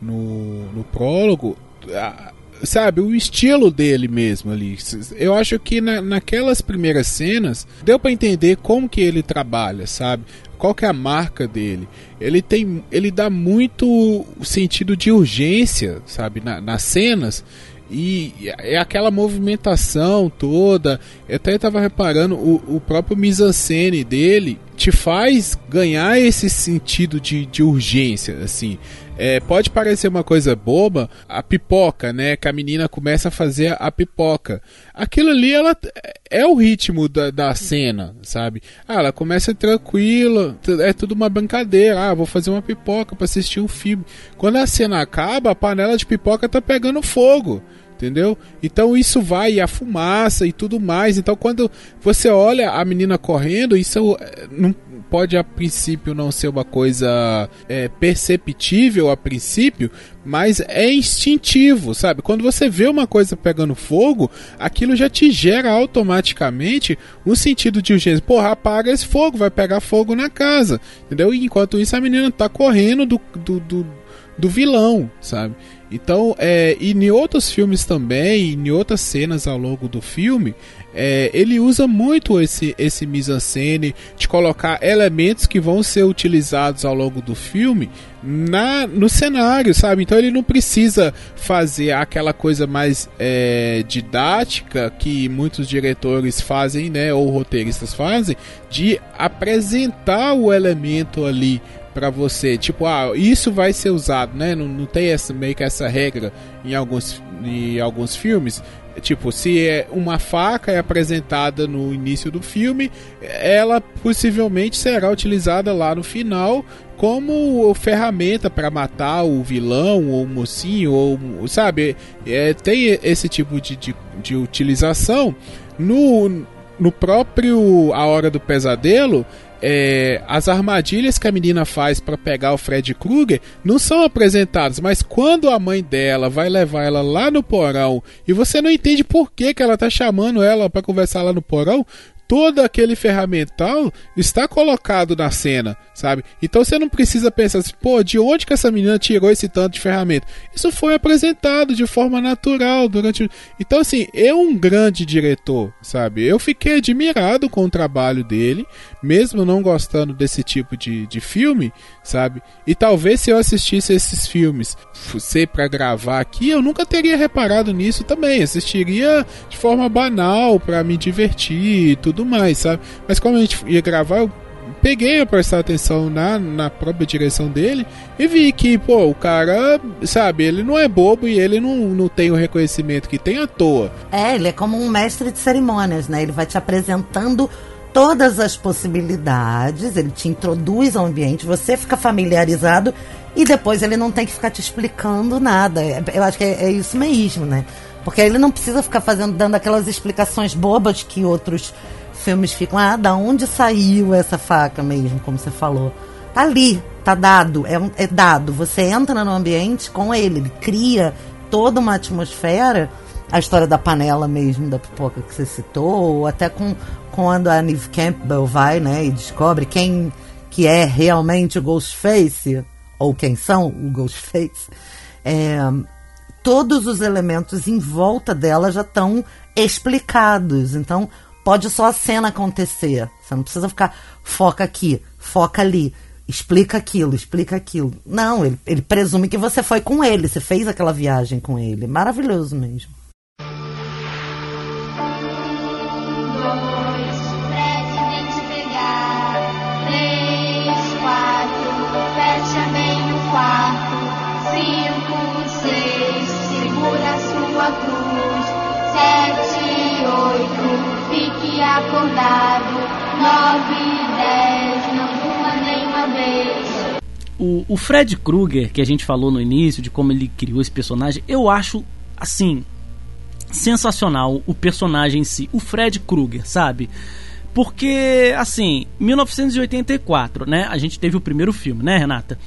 no, no prólogo, a, sabe, o estilo dele mesmo ali. Eu acho que na, naquelas primeiras cenas deu para entender como que ele trabalha, sabe? Qual que é a marca dele? Ele tem, ele dá muito sentido de urgência, sabe, na, nas cenas. E é aquela movimentação toda. Eu até estava reparando, o, o próprio mise-en-scène dele te faz ganhar esse sentido de, de urgência, assim. É, pode parecer uma coisa boba, a pipoca, né? Que a menina começa a fazer a pipoca. Aquilo ali, ela é o ritmo da, da cena, sabe? Ah, ela começa tranquila, é tudo uma brincadeira. Ah, vou fazer uma pipoca para assistir um filme. Quando a cena acaba, a panela de pipoca tá pegando fogo entendeu? Então isso vai, a fumaça e tudo mais. Então quando você olha a menina correndo, isso não pode a princípio não ser uma coisa é, perceptível a princípio, mas é instintivo, sabe? Quando você vê uma coisa pegando fogo, aquilo já te gera automaticamente um sentido de urgência. Porra, apaga esse fogo, vai pegar fogo na casa, entendeu? E enquanto isso a menina tá correndo do, do, do, do vilão, sabe? Então, é, e em outros filmes também, em outras cenas ao longo do filme, é, ele usa muito esse, esse mise-en-scène de colocar elementos que vão ser utilizados ao longo do filme na, no cenário, sabe? Então ele não precisa fazer aquela coisa mais é, didática que muitos diretores fazem, né? Ou roteiristas fazem, de apresentar o elemento ali para você, tipo, ah, isso vai ser usado, né? Não, não tem essa meio que essa regra em alguns, em alguns filmes Tipo, se é uma faca é apresentada no início do filme, ela possivelmente será utilizada lá no final como ferramenta para matar o vilão ou o mocinho, ou sabe? É, tem esse tipo de, de, de utilização no, no próprio A Hora do Pesadelo é, as armadilhas que a menina faz para pegar o Fred Krueger não são apresentadas, mas quando a mãe dela vai levar ela lá no porão e você não entende por que, que ela tá chamando ela para conversar lá no porão, todo aquele ferramental está colocado na cena, sabe? Então você não precisa pensar assim, pô, de onde que essa menina tirou esse tanto de ferramenta? Isso foi apresentado de forma natural durante. Então, assim, é um grande diretor, sabe? Eu fiquei admirado com o trabalho dele, mesmo não gostando desse tipo de, de filme, sabe? E talvez se eu assistisse esses filmes, sei para gravar aqui, eu nunca teria reparado nisso também. Assistiria de forma banal para me divertir e tudo mais, sabe? Mas como a gente ia gravar, eu peguei a prestar atenção na, na própria direção dele e vi que, pô, o cara, sabe, ele não é bobo e ele não, não tem o reconhecimento que tem à toa. É, ele é como um mestre de cerimônias, né? Ele vai te apresentando todas as possibilidades, ele te introduz ao ambiente, você fica familiarizado e depois ele não tem que ficar te explicando nada. É, eu acho que é, é isso mesmo, né? Porque ele não precisa ficar fazendo, dando aquelas explicações bobas que outros filmes ficam. Ah, da onde saiu essa faca mesmo, como você falou? Tá ali, tá dado, é, é dado. Você entra no ambiente com ele, ele cria toda uma atmosfera. A história da panela mesmo, da pipoca que você citou, ou até com quando a Neve Campbell vai, né, e descobre quem que é realmente o Ghostface, ou quem são o Ghostface, é, todos os elementos em volta dela já estão explicados. Então, pode só a cena acontecer. Você não precisa ficar foca aqui, foca ali, explica aquilo, explica aquilo. Não, ele, ele presume que você foi com ele, você fez aquela viagem com ele. Maravilhoso mesmo. Acordado. Nove, dez, não durma nenhuma vez. O, o Fred Krueger, que a gente falou no início, de como ele criou esse personagem, eu acho, assim, sensacional o personagem em si, o Fred Krueger, sabe? Porque, assim, 1984, né? A gente teve o primeiro filme, né, Renata?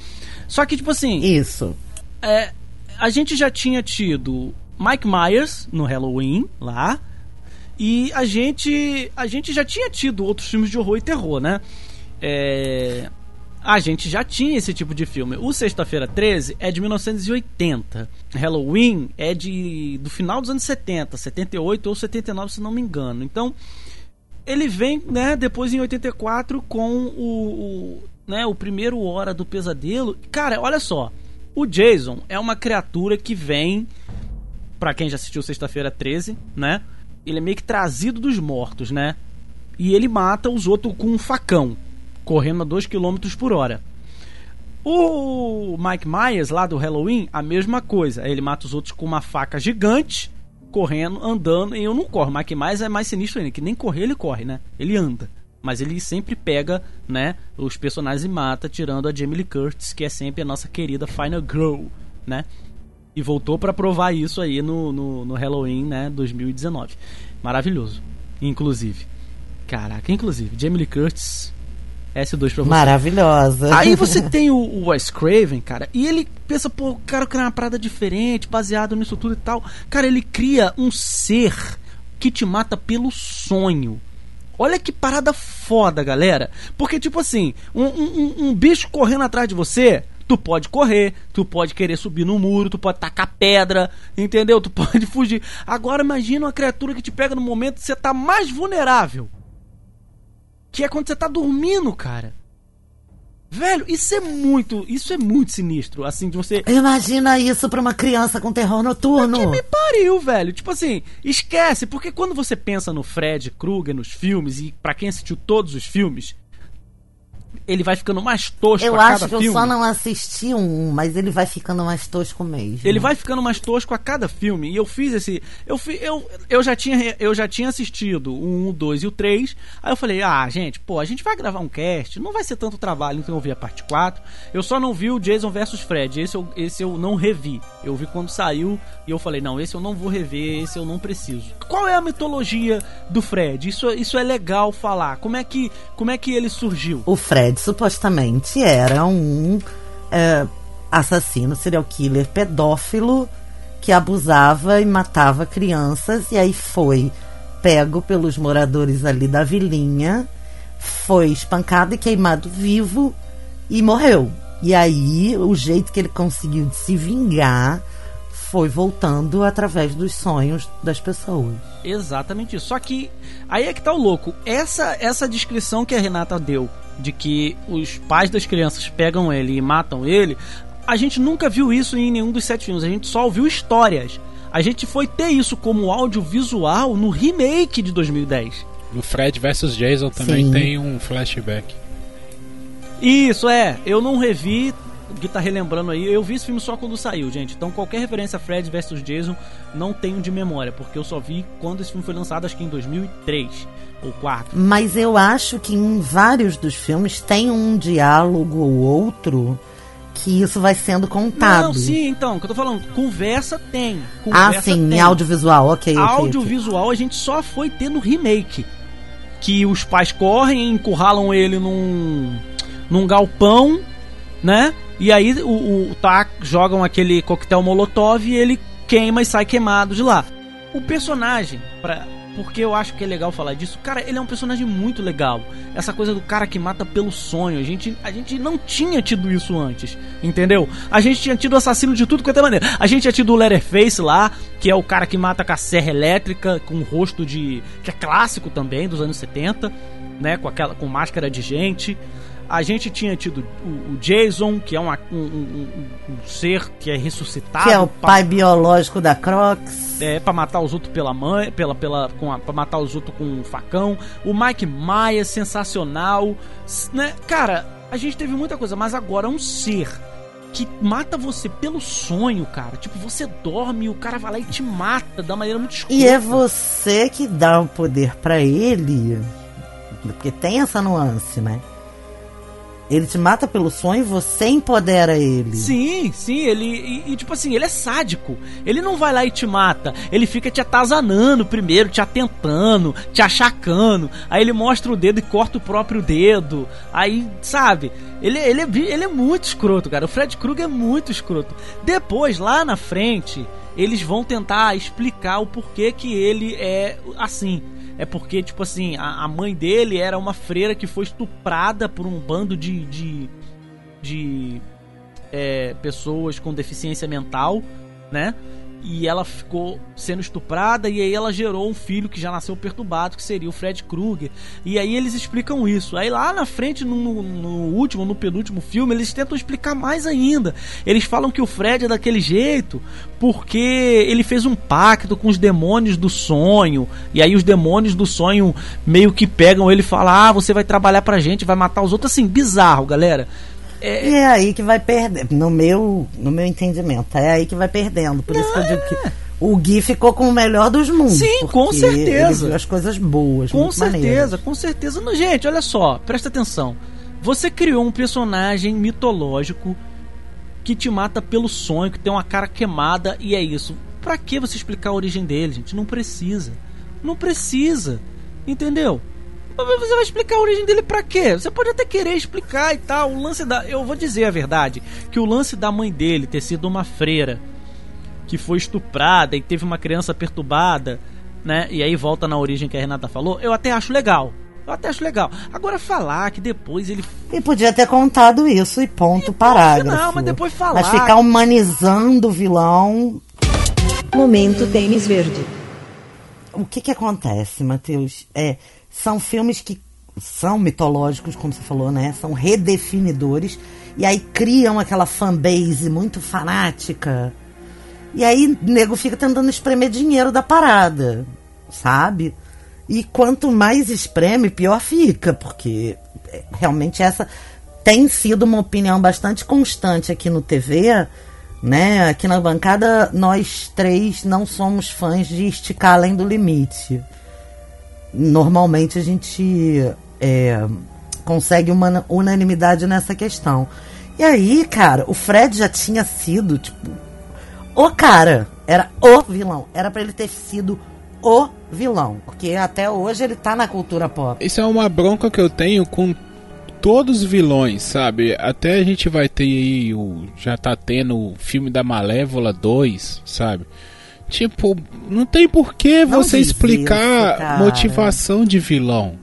Só que, tipo assim, Isso. é, a gente já tinha tido Mike Myers no Halloween lá. E a gente a gente já tinha tido outros filmes de horror e terror, né? É, a gente já tinha esse tipo de filme. O Sexta-feira 13 é de 1980. Halloween é de do final dos anos 70, 78 ou 79, se não me engano. Então, ele vem, né, depois em 84 com o, o, né, o primeiro Hora do Pesadelo. Cara, olha só. O Jason é uma criatura que vem Pra quem já assistiu Sexta-feira 13, né? Ele é meio que trazido dos mortos, né? E ele mata os outros com um facão, correndo a 2 km por hora. O Mike Myers, lá do Halloween, a mesma coisa. Ele mata os outros com uma faca gigante, correndo, andando. E eu não corro. Mike Myers é mais sinistro ainda, que nem correr ele corre, né? Ele anda. Mas ele sempre pega, né, os personagens e mata, tirando a Jamie Lee Curtis, que é sempre a nossa querida Final Girl, né? E voltou pra provar isso aí no, no, no Halloween, né, 2019. Maravilhoso. Inclusive. Caraca, inclusive, Jamie Lee Curtis, S2 pra você. Maravilhosa. Aí você tem o, o Wes Craven, cara, e ele pensa, pô, o cara cria uma parada diferente, baseado nisso tudo e tal. Cara, ele cria um ser que te mata pelo sonho. Olha que parada foda, galera. Porque, tipo assim, um- um- um bicho correndo atrás de você, tu pode correr, tu pode querer subir no muro, tu pode tacar pedra, entendeu? Tu pode fugir. Agora imagina uma criatura que te pega no momento que você tá mais vulnerável. Que é quando você tá dormindo, cara. Velho, isso é muito, isso é muito sinistro, assim, de você Imagina isso pra uma criança com terror noturno. que me pariu, velho. Tipo assim, esquece, porque quando você pensa no Fred Krueger nos filmes, e pra quem assistiu todos os filmes, ele vai ficando mais tosco Eu acho que eu filme. só não assisti um, mas ele vai ficando mais tosco mesmo. Ele vai ficando mais tosco a cada filme. E eu fiz esse. Eu, fi, eu, eu, já, tinha, eu já tinha assistido o 1, o 2 e o 3. Aí eu falei, ah, gente, pô, a gente vai gravar um cast, não vai ser tanto trabalho, então eu vi a parte 4. Eu só não vi o Jason vs Fred. Esse eu, esse eu não revi. Eu vi quando saiu e eu falei, não, esse eu não vou rever, esse eu não preciso. Qual é a mitologia do Fred? Isso, isso é legal falar. Como é que, como é que ele surgiu? O Fred supostamente era um é, assassino, serial killer, pedófilo que abusava e matava crianças e aí foi pego pelos moradores ali da vilinha, foi espancado e queimado vivo e morreu. E aí o jeito que ele conseguiu de se vingar foi voltando através dos sonhos das pessoas. Exatamente isso. Só que aí é que tá o louco. Essa essa descrição que a Renata deu de que os pais das crianças pegam ele e matam ele, a gente nunca viu isso em nenhum dos sete filmes. A gente só ouviu histórias. A gente foi ter isso como audiovisual no remake de 2010. No Fred vs Jason também Sim. tem um flashback. Isso é, eu não revi, o que tá relembrando aí, eu vi esse filme só quando saiu, gente. Então qualquer referência a Fred vs Jason não tenho de memória, porque eu só vi quando esse filme foi lançado, acho que em 2003 ou 4. Mas eu acho que em vários dos filmes tem um diálogo ou outro que isso vai sendo contado. Não, sim, então, o que eu tô falando, conversa tem. ah, Conversa sim, tem. em audiovisual, ok, ok. ok. Audiovisual a gente só foi ter no remake. Que os pais correm, encurralam ele num, num galpão, né? E aí o, o tá, jogam aquele coquetel molotov e ele queima e sai queimado de lá. O personagem, pra, porque eu acho que é legal falar disso, cara, ele é um personagem muito legal. Essa coisa do cara que mata pelo sonho. A gente, a gente não tinha tido isso antes, entendeu? A gente tinha tido assassino de tudo quanto é maneira. A gente tinha tido o Letterface lá, que é o cara que mata com a serra elétrica, com o rosto de. que é clássico também, dos anos 70, né? Com aquela. com máscara de gente. A gente tinha tido o, Jason, que é uma- um, um- um- ser que é ressuscitado. Que é o pai biológico da Crocs. É, pra matar os outros pela mãe, pela, pela, com a, pra matar os outros com um facão. O Mike Myers, sensacional. Né? Cara, a gente teve muita coisa, mas agora um ser que mata você pelo sonho, cara. Tipo, você dorme e o cara vai lá e te mata da maneira muito escura. E é você que dá o poder pra ele. Porque tem essa nuance, né? Ele te mata pelo sonho e você empodera ele. Sim, sim, ele. E, e, tipo assim, ele é sádico. Ele não vai lá e te mata. Ele fica te atazanando primeiro, te atentando, te achacando. Aí ele mostra o dedo e corta o próprio dedo. Aí, sabe? Ele, ele, é, ele é muito escroto, cara. O Fred Krueger é muito escroto. Depois, lá na frente, eles vão tentar explicar o porquê que ele é assim. É porque, tipo assim, a, a mãe dele era uma freira que foi estuprada por um bando de. de, de é, pessoas com deficiência mental, né? E ela ficou sendo estuprada e aí ela gerou um filho que já nasceu perturbado, que seria o Fred Krueger. E aí eles explicam isso. Aí lá na frente, no, no- último, no penúltimo filme, eles tentam explicar mais ainda. Eles falam que o Fred é daquele jeito porque ele fez um pacto com os demônios do sonho. E aí os demônios do sonho meio que pegam ele e falam: Ah, você vai trabalhar pra gente, vai matar os outros. Assim, bizarro, galera. E é aí que vai perder, no meu, no meu entendimento, é aí que vai perdendo. Por isso que eu digo que o Gui ficou com o melhor dos mundos. Sim, com certeza. As coisas boas, Com certeza, maneiras. com certeza. Não, gente, olha só, presta atenção. Você criou um personagem mitológico que te mata pelo sonho, que tem uma cara queimada e é isso. Pra que você explicar a origem dele, gente? Não precisa. Não precisa. Entendeu? Mas Você vai explicar a origem dele pra quê? Você pode até querer explicar e tal. O lance da. Eu vou dizer a verdade: que o lance da mãe dele ter sido uma freira que foi estuprada e teve uma criança perturbada, né? E aí volta na origem que a Renata falou, eu até acho legal. Eu até acho legal. Agora falar que depois ele. E podia ter contado isso e ponto, parágrafo. Não, mas depois falar. Mas ficar humanizando o vilão. Momento tênis verde. O que que acontece, Matheus? É, são filmes que são mitológicos, como você falou, né? São redefinidores. E aí criam aquela fanbase muito fanática. E aí nego fica tentando espremer dinheiro da parada, sabe? E quanto mais espreme, pior fica, porque é, realmente essa tem sido uma opinião bastante constante aqui no TV, né? Aqui na bancada, nós três não somos fãs de esticar além do limite. Normalmente a gente é, consegue uma unanimidade nessa questão. E aí, cara, o Fred já tinha sido, tipo, o cara. Era o vilão. Era para ele ter sido o vilão. Porque até hoje ele tá na cultura pop. Isso é uma bronca que eu tenho com todos os vilões, sabe? Até a gente vai ter aí o. Já tá tendo o filme da Malévola 2, sabe? Tipo, não tem por que Não você explicar isso, motivação de vilão,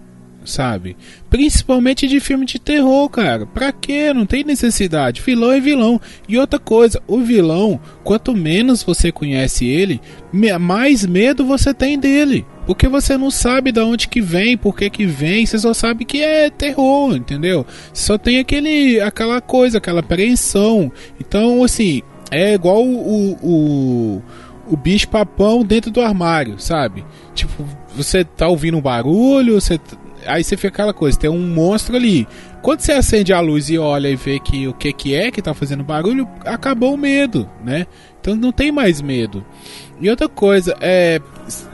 sabe? Principalmente de filme de terror, cara. Pra quê? Não tem necessidade. Vilão é vilão. E outra coisa, o vilão, quanto menos você conhece ele, mais medo você tem dele. Porque você não sabe de onde que vem, por que que vem, você só sabe que é terror, entendeu? Só tem aquele, aquela coisa, aquela apreensão. Então, assim, é igual o, o, o bicho papão dentro do armário, sabe? Tipo, você tá ouvindo um barulho, você aí você fica aquela coisa, tem um monstro ali. Quando você acende a luz e olha e vê que o que que é que tá fazendo barulho, acabou o medo, né? Então não tem mais medo. E outra coisa, é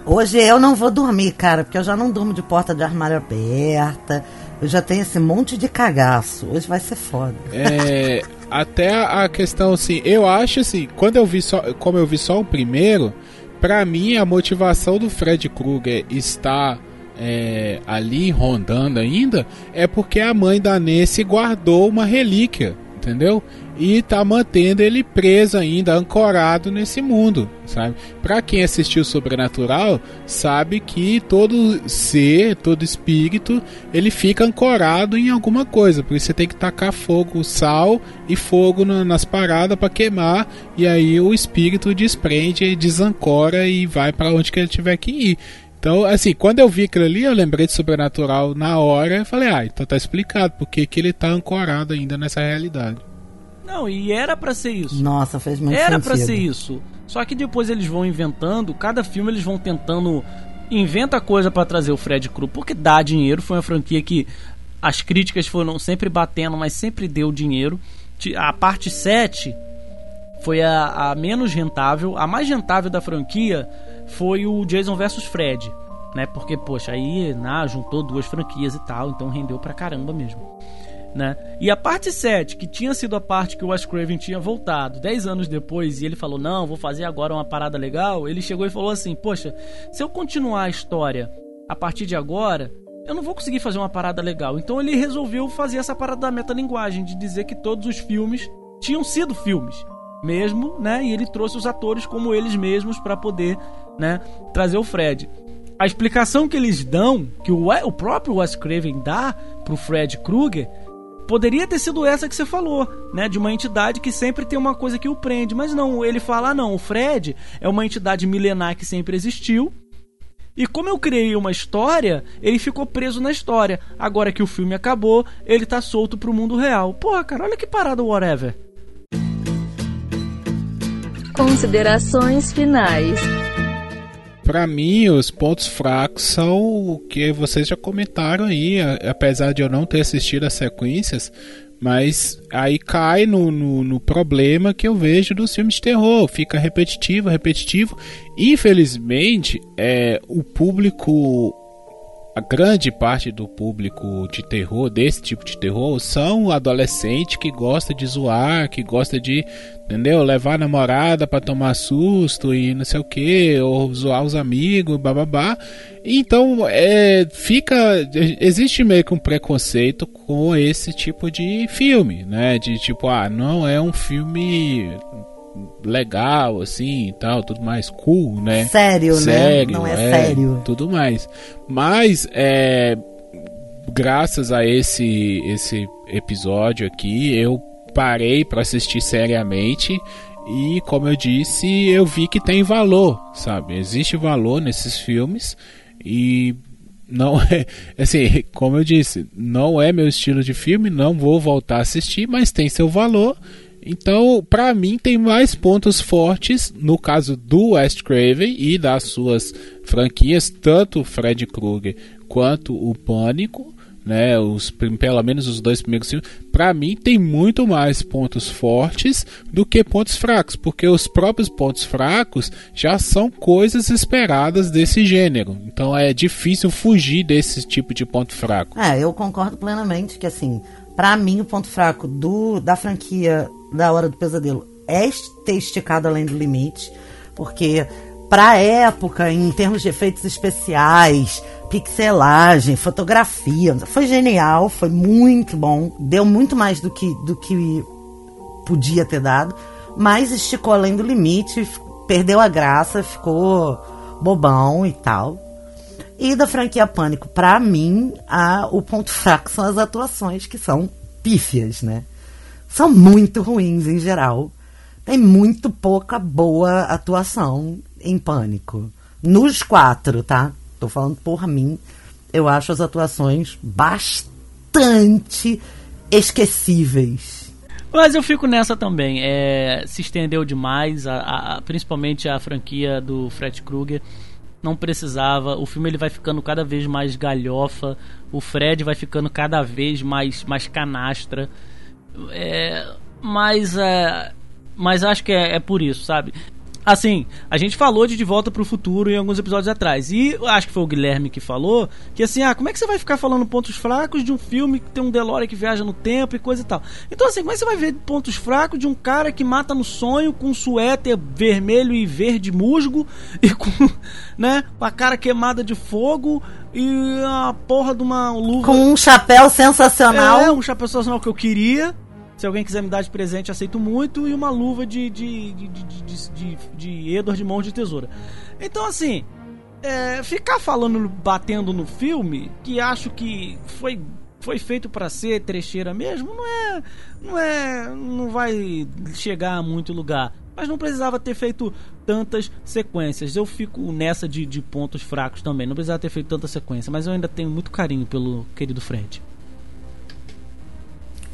Hoje eu não vou dormir, cara, porque eu já não durmo de porta de armário aberta. Eu já tenho esse monte de cagaço. Hoje vai ser foda. É, até a questão assim, eu acho assim, quando eu vi só, como eu vi só o primeiro, pra mim a motivação do Fred Krueger estar é, ali rondando ainda é porque a mãe da Nancy guardou uma relíquia, entendeu? E tá mantendo ele preso ainda, ancorado nesse mundo, sabe? Pra quem assistiu Sobrenatural, sabe que todo ser, todo espírito, ele fica ancorado em alguma coisa. Por isso você tem que tacar fogo, sal e fogo na- nas paradas pra queimar. E aí o espírito desprende, desancora e vai pra onde que ele tiver que ir. Então, assim, quando eu vi aquilo ali, eu lembrei de Sobrenatural na hora e falei, ah, então tá explicado porque que ele tá ancorado ainda nessa realidade. Não, e era pra ser isso. Nossa, fez muito Era pra ser isso. Só que depois eles vão inventando, cada filme eles vão tentando inventa coisa pra trazer o Fred Krueger, porque dá dinheiro, foi uma franquia que as críticas foram sempre batendo, mas sempre deu dinheiro. A parte 7 foi a, a menos rentável, a mais rentável da franquia foi o Jason vs Fred, né? Porque poxa, aí, né, juntou duas franquias e tal, então rendeu pra caramba mesmo né? E a parte 7, que tinha sido a parte que o Wes Craven tinha voltado 10 anos depois e ele falou: "Não, vou fazer agora uma parada legal". Ele chegou e falou assim: "Poxa, se eu continuar a história a partir de agora, eu não vou conseguir fazer uma parada legal". Então ele resolveu fazer essa parada da metalinguagem de dizer que todos os filmes tinham sido filmes mesmo, né? E ele trouxe os atores como eles mesmos para poder, né, trazer o Fred. A explicação que eles dão, que o, o próprio Wes Craven dá pro Fred Krueger, poderia ter sido essa que você falou, né? De uma entidade que sempre tem uma coisa que o prende. Mas não, ele fala, ah, não, o Fred é uma entidade milenar que sempre existiu. E como eu criei uma história, ele ficou preso na história. Agora que o filme acabou, ele tá solto pro mundo real. Porra, cara, olha que parada whatever. Considerações finais. Pra mim, os pontos fracos são o que vocês já comentaram aí, apesar de eu não ter assistido as sequências, mas aí cai no, no, no problema que eu vejo dos filmes de terror, fica repetitivo, repetitivo. Infelizmente, é, o público, a grande parte do público de terror, desse tipo de terror, são adolescentes que gosta de zoar, que gosta de, entendeu? Levar a namorada pra tomar susto e não sei o que, ou zoar os amigos, bababá. Então, é, fica, existe meio que um preconceito com esse tipo de filme, né? De tipo, ah, não é um filme legal, assim, e tal, tudo mais cool, né? Sério, né? Sério, Não é sério. Tudo mais. Mas, é, graças a esse, esse episódio aqui, eu parei para assistir seriamente e, como eu disse, eu vi que tem valor, sabe? Existe valor nesses filmes e não é assim, como eu disse, não é meu estilo de filme, não vou voltar a assistir, mas tem seu valor. Então, pra mim tem mais pontos fortes no caso do West Craven e das suas franquias, tanto o Fred Krueger quanto o Pânico, né, os, pelo menos os dois primeiros filmes, pra mim tem muito mais pontos fortes do que pontos fracos, porque os próprios pontos fracos já são coisas esperadas desse gênero. Então é difícil fugir desse tipo de ponto fraco. É, eu concordo plenamente que, assim, pra mim o ponto fraco do, da franquia da Hora do Pesadelo é ter esticado além do limite, porque pra época, em termos de efeitos especiais, pixelagem, fotografia, foi genial, foi muito bom, deu muito mais do que, do que podia ter dado, mas esticou além do limite, perdeu a graça, ficou bobão e tal. E da franquia Pânico, pra mim, a, o ponto fraco são as atuações, que são pífias, né? São muito ruins em geral. Tem muito pouca boa atuação em Pânico. Nos quatro, tá? Tô falando por mim. Eu acho as atuações bastante esquecíveis. Mas eu fico nessa também. É, se estendeu demais, a- a- principalmente a franquia do Fred Krueger. Não precisava. O filme ele vai ficando cada vez mais galhofa. O Fred vai ficando cada vez mais, mais canastra. É, mas, é, mas acho que é, é por isso, sabe? Assim, a gente falou de De Volta pro Futuro em alguns episódios atrás. E acho que foi o Guilherme que falou que assim, ah, como é que você vai ficar falando pontos fracos de um filme que tem um DeLorean que viaja no tempo e coisa e tal? Então assim, como é que você vai ver pontos fracos de um cara que mata no sonho com um suéter vermelho e verde musgo e com, né, com a cara queimada de fogo e a porra de uma luva Com um chapéu sensacional. é, um chapéu sensacional que eu queria. Se alguém quiser me dar de presente, aceito muito. E uma luva de, de, de, de, de, de, Edward de mão de tesoura. Então, assim, é, ficar falando, batendo no filme, que acho que foi, foi feito pra ser trecheira mesmo, não é. Não é. Não vai chegar a muito lugar. Mas não precisava ter feito tantas sequências. Eu fico nessa de, de pontos fracos também. Não precisava ter feito tanta sequência. Mas eu ainda tenho muito carinho pelo querido Fred.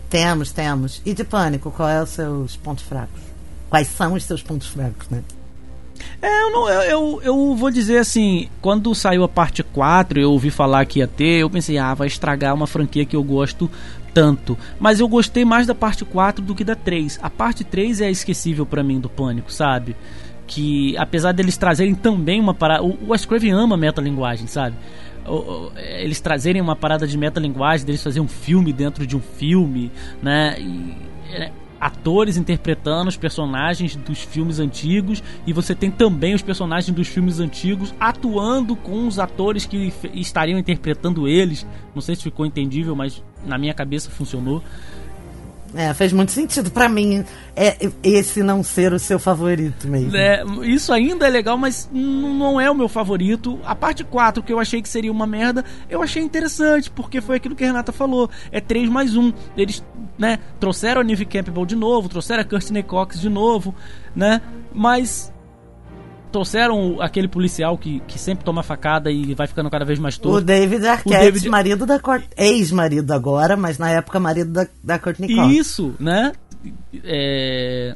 Temos, temos. E de pânico, qual é os seus pontos fracos? Quais são os seus pontos fracos, né? É, eu, não, eu, eu, eu vou dizer assim, quando saiu a parte 4, eu ouvi falar que ia ter, eu pensei, ah, vai estragar uma franquia que eu gosto tanto. Mas eu gostei mais da parte 4 do que da 3. A parte 3 é esquecível pra mim do Pânico, sabe? Que apesar deles trazerem também uma parada. O, o Wes Craven ama metalinguagem, sabe? Eles trazerem uma parada de metalinguagem, deles fazer um filme dentro de um filme, né? E, é, atores interpretando os personagens dos filmes antigos e você tem também os personagens dos filmes antigos atuando com os atores que estariam interpretando eles. Não sei se ficou entendível, mas na minha cabeça funcionou. É, fez muito sentido pra mim é, esse não ser o seu favorito mesmo. É, isso ainda é legal, mas não é o meu favorito. A parte 4, que eu achei que seria uma merda, eu achei interessante, porque foi aquilo que a Renata falou. É 3 mais 1. Eles, né, trouxeram a Neve Campbell de novo, trouxeram a Kirsten Cox de novo, né? Mas trouxeram aquele policial que, que sempre toma facada e vai ficando cada vez mais O torto. David Arquette, David- marido da Court... ex-marido agora, mas na época marido da, da Courtney Cox. Isso, né? É...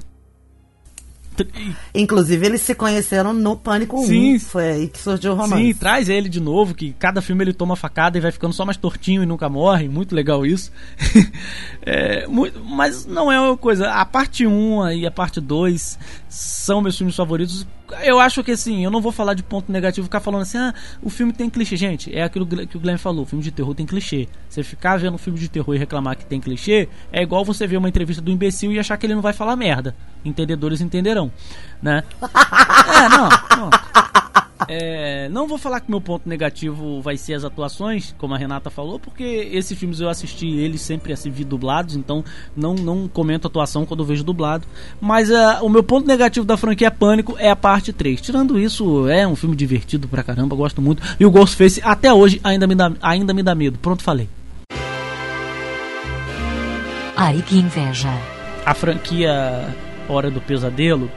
Inclusive, eles se conheceram no Pânico 1. Sim. Foi aí que surgiu o romance. Sim, traz ele de novo, que cada filme ele toma facada e vai ficando só mais tortinho e nunca morre. Muito legal isso. É, muito- mas não é uma coisa. A parte 1 e a parte 2 são meus filmes favoritos. Eu acho que assim, eu não vou falar de ponto negativo, ficar falando assim, ah, o filme tem clichê. Gente, é aquilo que o Glenn falou: filme de terror tem clichê. Você ficar vendo um filme de terror e reclamar que tem clichê, é igual você ver uma entrevista do imbecil e achar que ele não vai falar merda. Entendedores entenderão, né? é, não, não. É, não vou falar que meu ponto negativo vai ser as atuações, como a Renata falou, porque esses filmes eu assisti eles sempre assim, vi dublados, então não, não comento atuação quando eu vejo dublado. Mas ah, o meu ponto negativo da franquia Pânico é a parte 3. Tirando isso, é um filme divertido pra caramba, gosto muito. E o Ghostface até hoje ainda me dá, ainda me dá medo. Pronto, falei. Ai, que inveja. a franquia Hora do Pesadelo,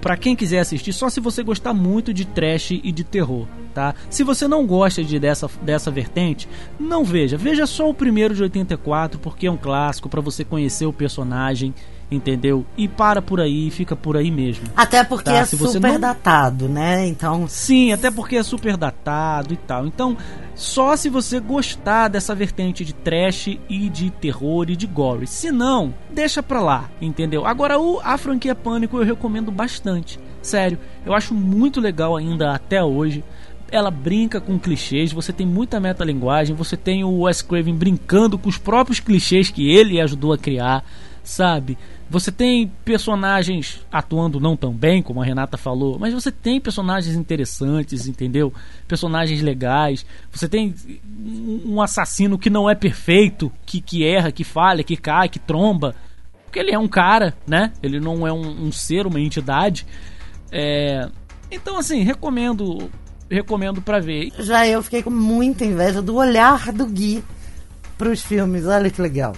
pra quem quiser assistir, só se você gostar muito de trash e de terror, tá? Se você não gosta de dessa, dessa vertente, não veja. Veja só o primeiro de 84, porque é um clássico pra você conhecer o personagem entendeu? E para por aí, fica por aí mesmo. Até porque Tá, é se você super não- datado, né? Então, Sim, até porque é super datado e tal. Então, só se você gostar dessa vertente de trash e de terror e de gore. Se não, deixa pra lá, entendeu? Agora, o, a franquia Pânico eu recomendo bastante. Sério, eu acho muito legal ainda até hoje. Ela brinca com clichês, você tem muita metalinguagem, você tem o Wes Craven brincando com os próprios clichês que ele ajudou a criar, sabe? Você tem personagens atuando não tão bem, como a Renata falou, mas você tem personagens interessantes, entendeu? Personagens legais. Você tem um assassino que não é perfeito, que, que erra, que falha, que cai, que tromba. Porque ele é um cara, né? Ele não é um, um ser, uma entidade. É... Então, assim, recomendo. Recomendo pra ver. já eu fiquei com muita inveja do olhar do Gui pros filmes. Olha que legal.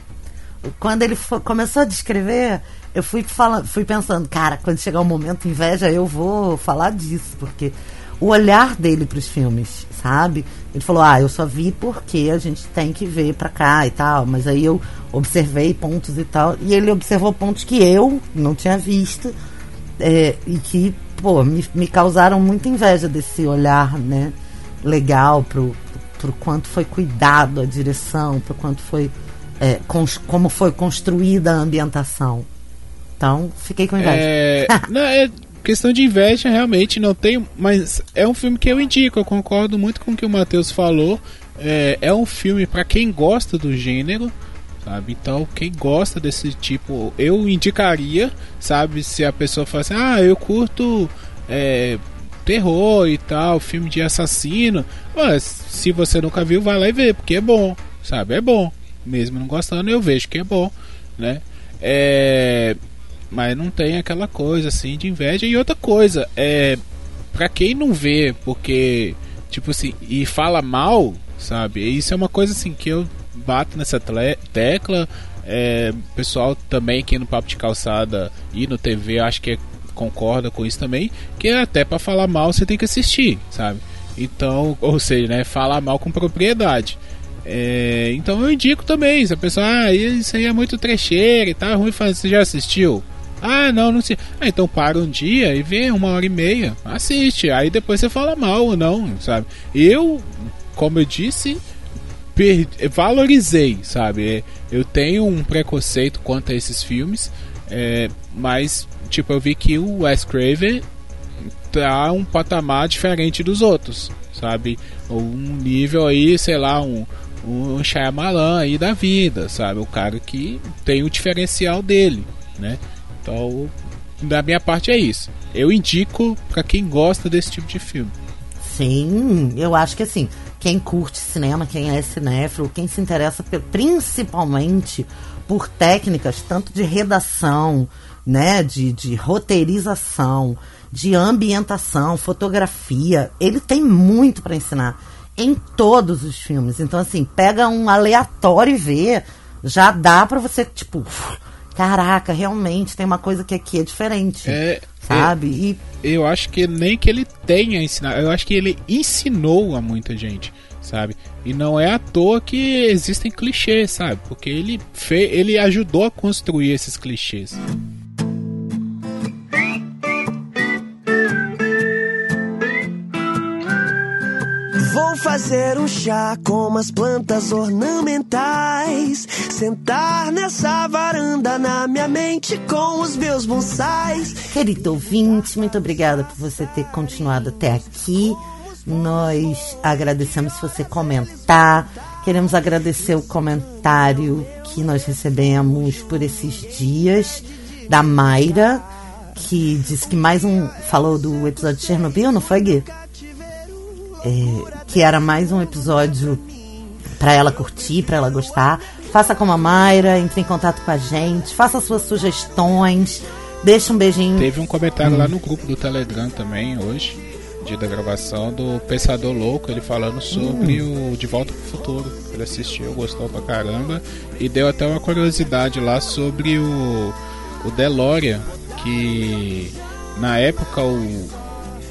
Quando ele começou a descrever, eu fui, fala, fui pensando, cara, quando chegar o momento inveja, eu vou falar disso, porque o olhar dele pros filmes, sabe? Ele falou, ah, eu só vi porque a gente tem que ver pra cá e tal, mas aí eu observei pontos e tal, e ele observou pontos que eu não tinha visto, é, e que, pô, me, me causaram muita inveja desse olhar, né, legal pro, pro quanto foi cuidado a direção, pro quanto foi, é, cons- como foi construída a ambientação. Então, fiquei com inveja. É, não, é questão de inveja, realmente não tem. Mas é um filme que eu indico, eu concordo muito com o que o Matheus falou. É, é um filme para quem gosta do gênero, sabe? Então, quem gosta desse tipo, eu indicaria, sabe? Se a pessoa fala assim, ah, eu curto é, terror e tal, filme de assassino. Mas se você nunca viu, vai lá e vê, porque é bom, sabe? É bom. Mesmo não gostando, eu vejo que é bom, né? É, mas não tem aquela coisa assim de inveja. E outra coisa, é para quem não vê, porque tipo assim, e fala mal, sabe? Isso é uma coisa assim que eu bato nessa tecla. É, pessoal também aqui no Papo de Calçada e no TV, acho que é- concorda com isso também, que até para falar mal você tem que assistir, sabe? Então, ou seja, né, falar mal com propriedade. É, então eu indico também, se a pessoa, ah, isso aí é muito trecheiro e tá ruim, fazer, você já assistiu? Ah, não, não sei. Ah, então para um dia e vê uma hora e meia, assiste, aí depois você fala mal ou não, sabe? Eu, como eu disse, valorizei, sabe? É, Eu tenho um preconceito quanto a esses filmes, é, mas, tipo, eu vi que o Wes Craven tá um patamar diferente dos outros, sabe? Um nível aí, sei lá, um, um Shyamalan aí da vida, sabe? O cara que tem o diferencial dele, né? Então, da minha parte é isso. Eu indico pra quem gosta desse tipo de filme. Sim, eu acho que assim, quem curte cinema, quem é cinéfilo, quem se interessa principalmente por técnicas tanto de redação, né, de, de roteirização, de ambientação, fotografia, ele tem muito para ensinar em todos os filmes. Então assim, pega um aleatório e vê, já dá para você tipo, caraca, realmente tem uma coisa que aqui é diferente. É, sabe? E eu acho que nem que ele tenha ensinado, eu acho que ele ensinou a muita gente, sabe? E não é à toa que existem clichês, sabe? Porque ele fe... ele ajudou a construir esses clichês. Vou fazer um chá com umas plantas ornamentais. Sentar nessa varanda na minha mente com os meus bonsais. Querido ouvinte, muito obrigada por você ter continuado até aqui. Nós agradecemos se você comentar. Queremos agradecer o comentário que nós recebemos por esses dias da Mayra, que disse que mais um. falou do episódio de Chernobyl, não foi, Gui? É, que era mais um episódio para ela curtir, para ela gostar. Faça como a Mayra, entre em contato com a gente, faça suas sugestões, deixa um beijinho. Teve um comentário lá no grupo do Telegram também hoje, dia da gravação, do Pensador Louco, ele falando sobre o De Volta pro Futuro. Ele assistiu, gostou pra caramba e deu até uma curiosidade lá sobre o, o DeLorean, que na época o,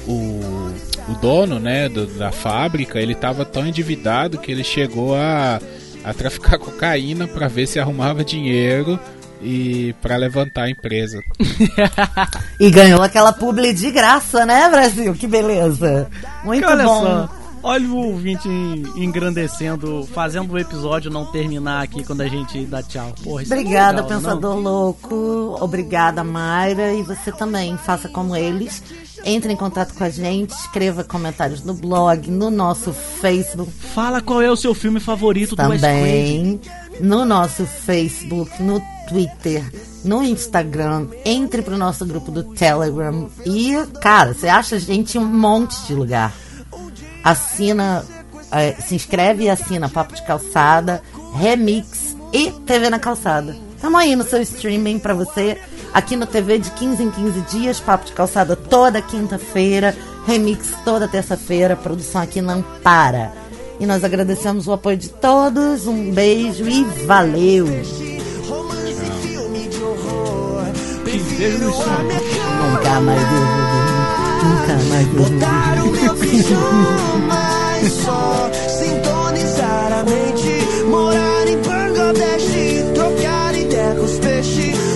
o, o dono né, do- da fábrica ele estava tão endividado que ele chegou a, a traficar cocaína para ver se arrumava dinheiro e para levantar a empresa. E ganhou aquela publi de graça, né, Brasil? Que beleza. Muito Olha bom. só, olha o ouvinte en- engrandecendo, fazendo o episódio não terminar aqui quando a gente dá tchau. Porra, é Obrigada, legal, não? Pensador Louco. Obrigada, Mayra. E você também, faça como eles. Entre em contato com a gente, escreva comentários no blog, no nosso Facebook Fala qual é o seu filme favorito do Wes Craven. também, no nosso Facebook, no Twitter, no Instagram. Entre pro nosso grupo do Telegram. E, cara, você acha a gente em um monte de lugar. Assina, eh, se inscreve e assina Papo de Calçada, Remix e TV na Calçada. Tamo aí no seu streaming pra você. Aqui no TV de 15 em 15 dias, Papo de Calçada toda quinta-feira, Remix toda terça-feira. Produção aqui não para. E nós agradecemos o apoio de todos. Um beijo e valeu! Nunca mais livre. Nunca mais Botar o meu pijama e só sintonizar a mente Morar em Bangladesh, trocar ideia com os peixes.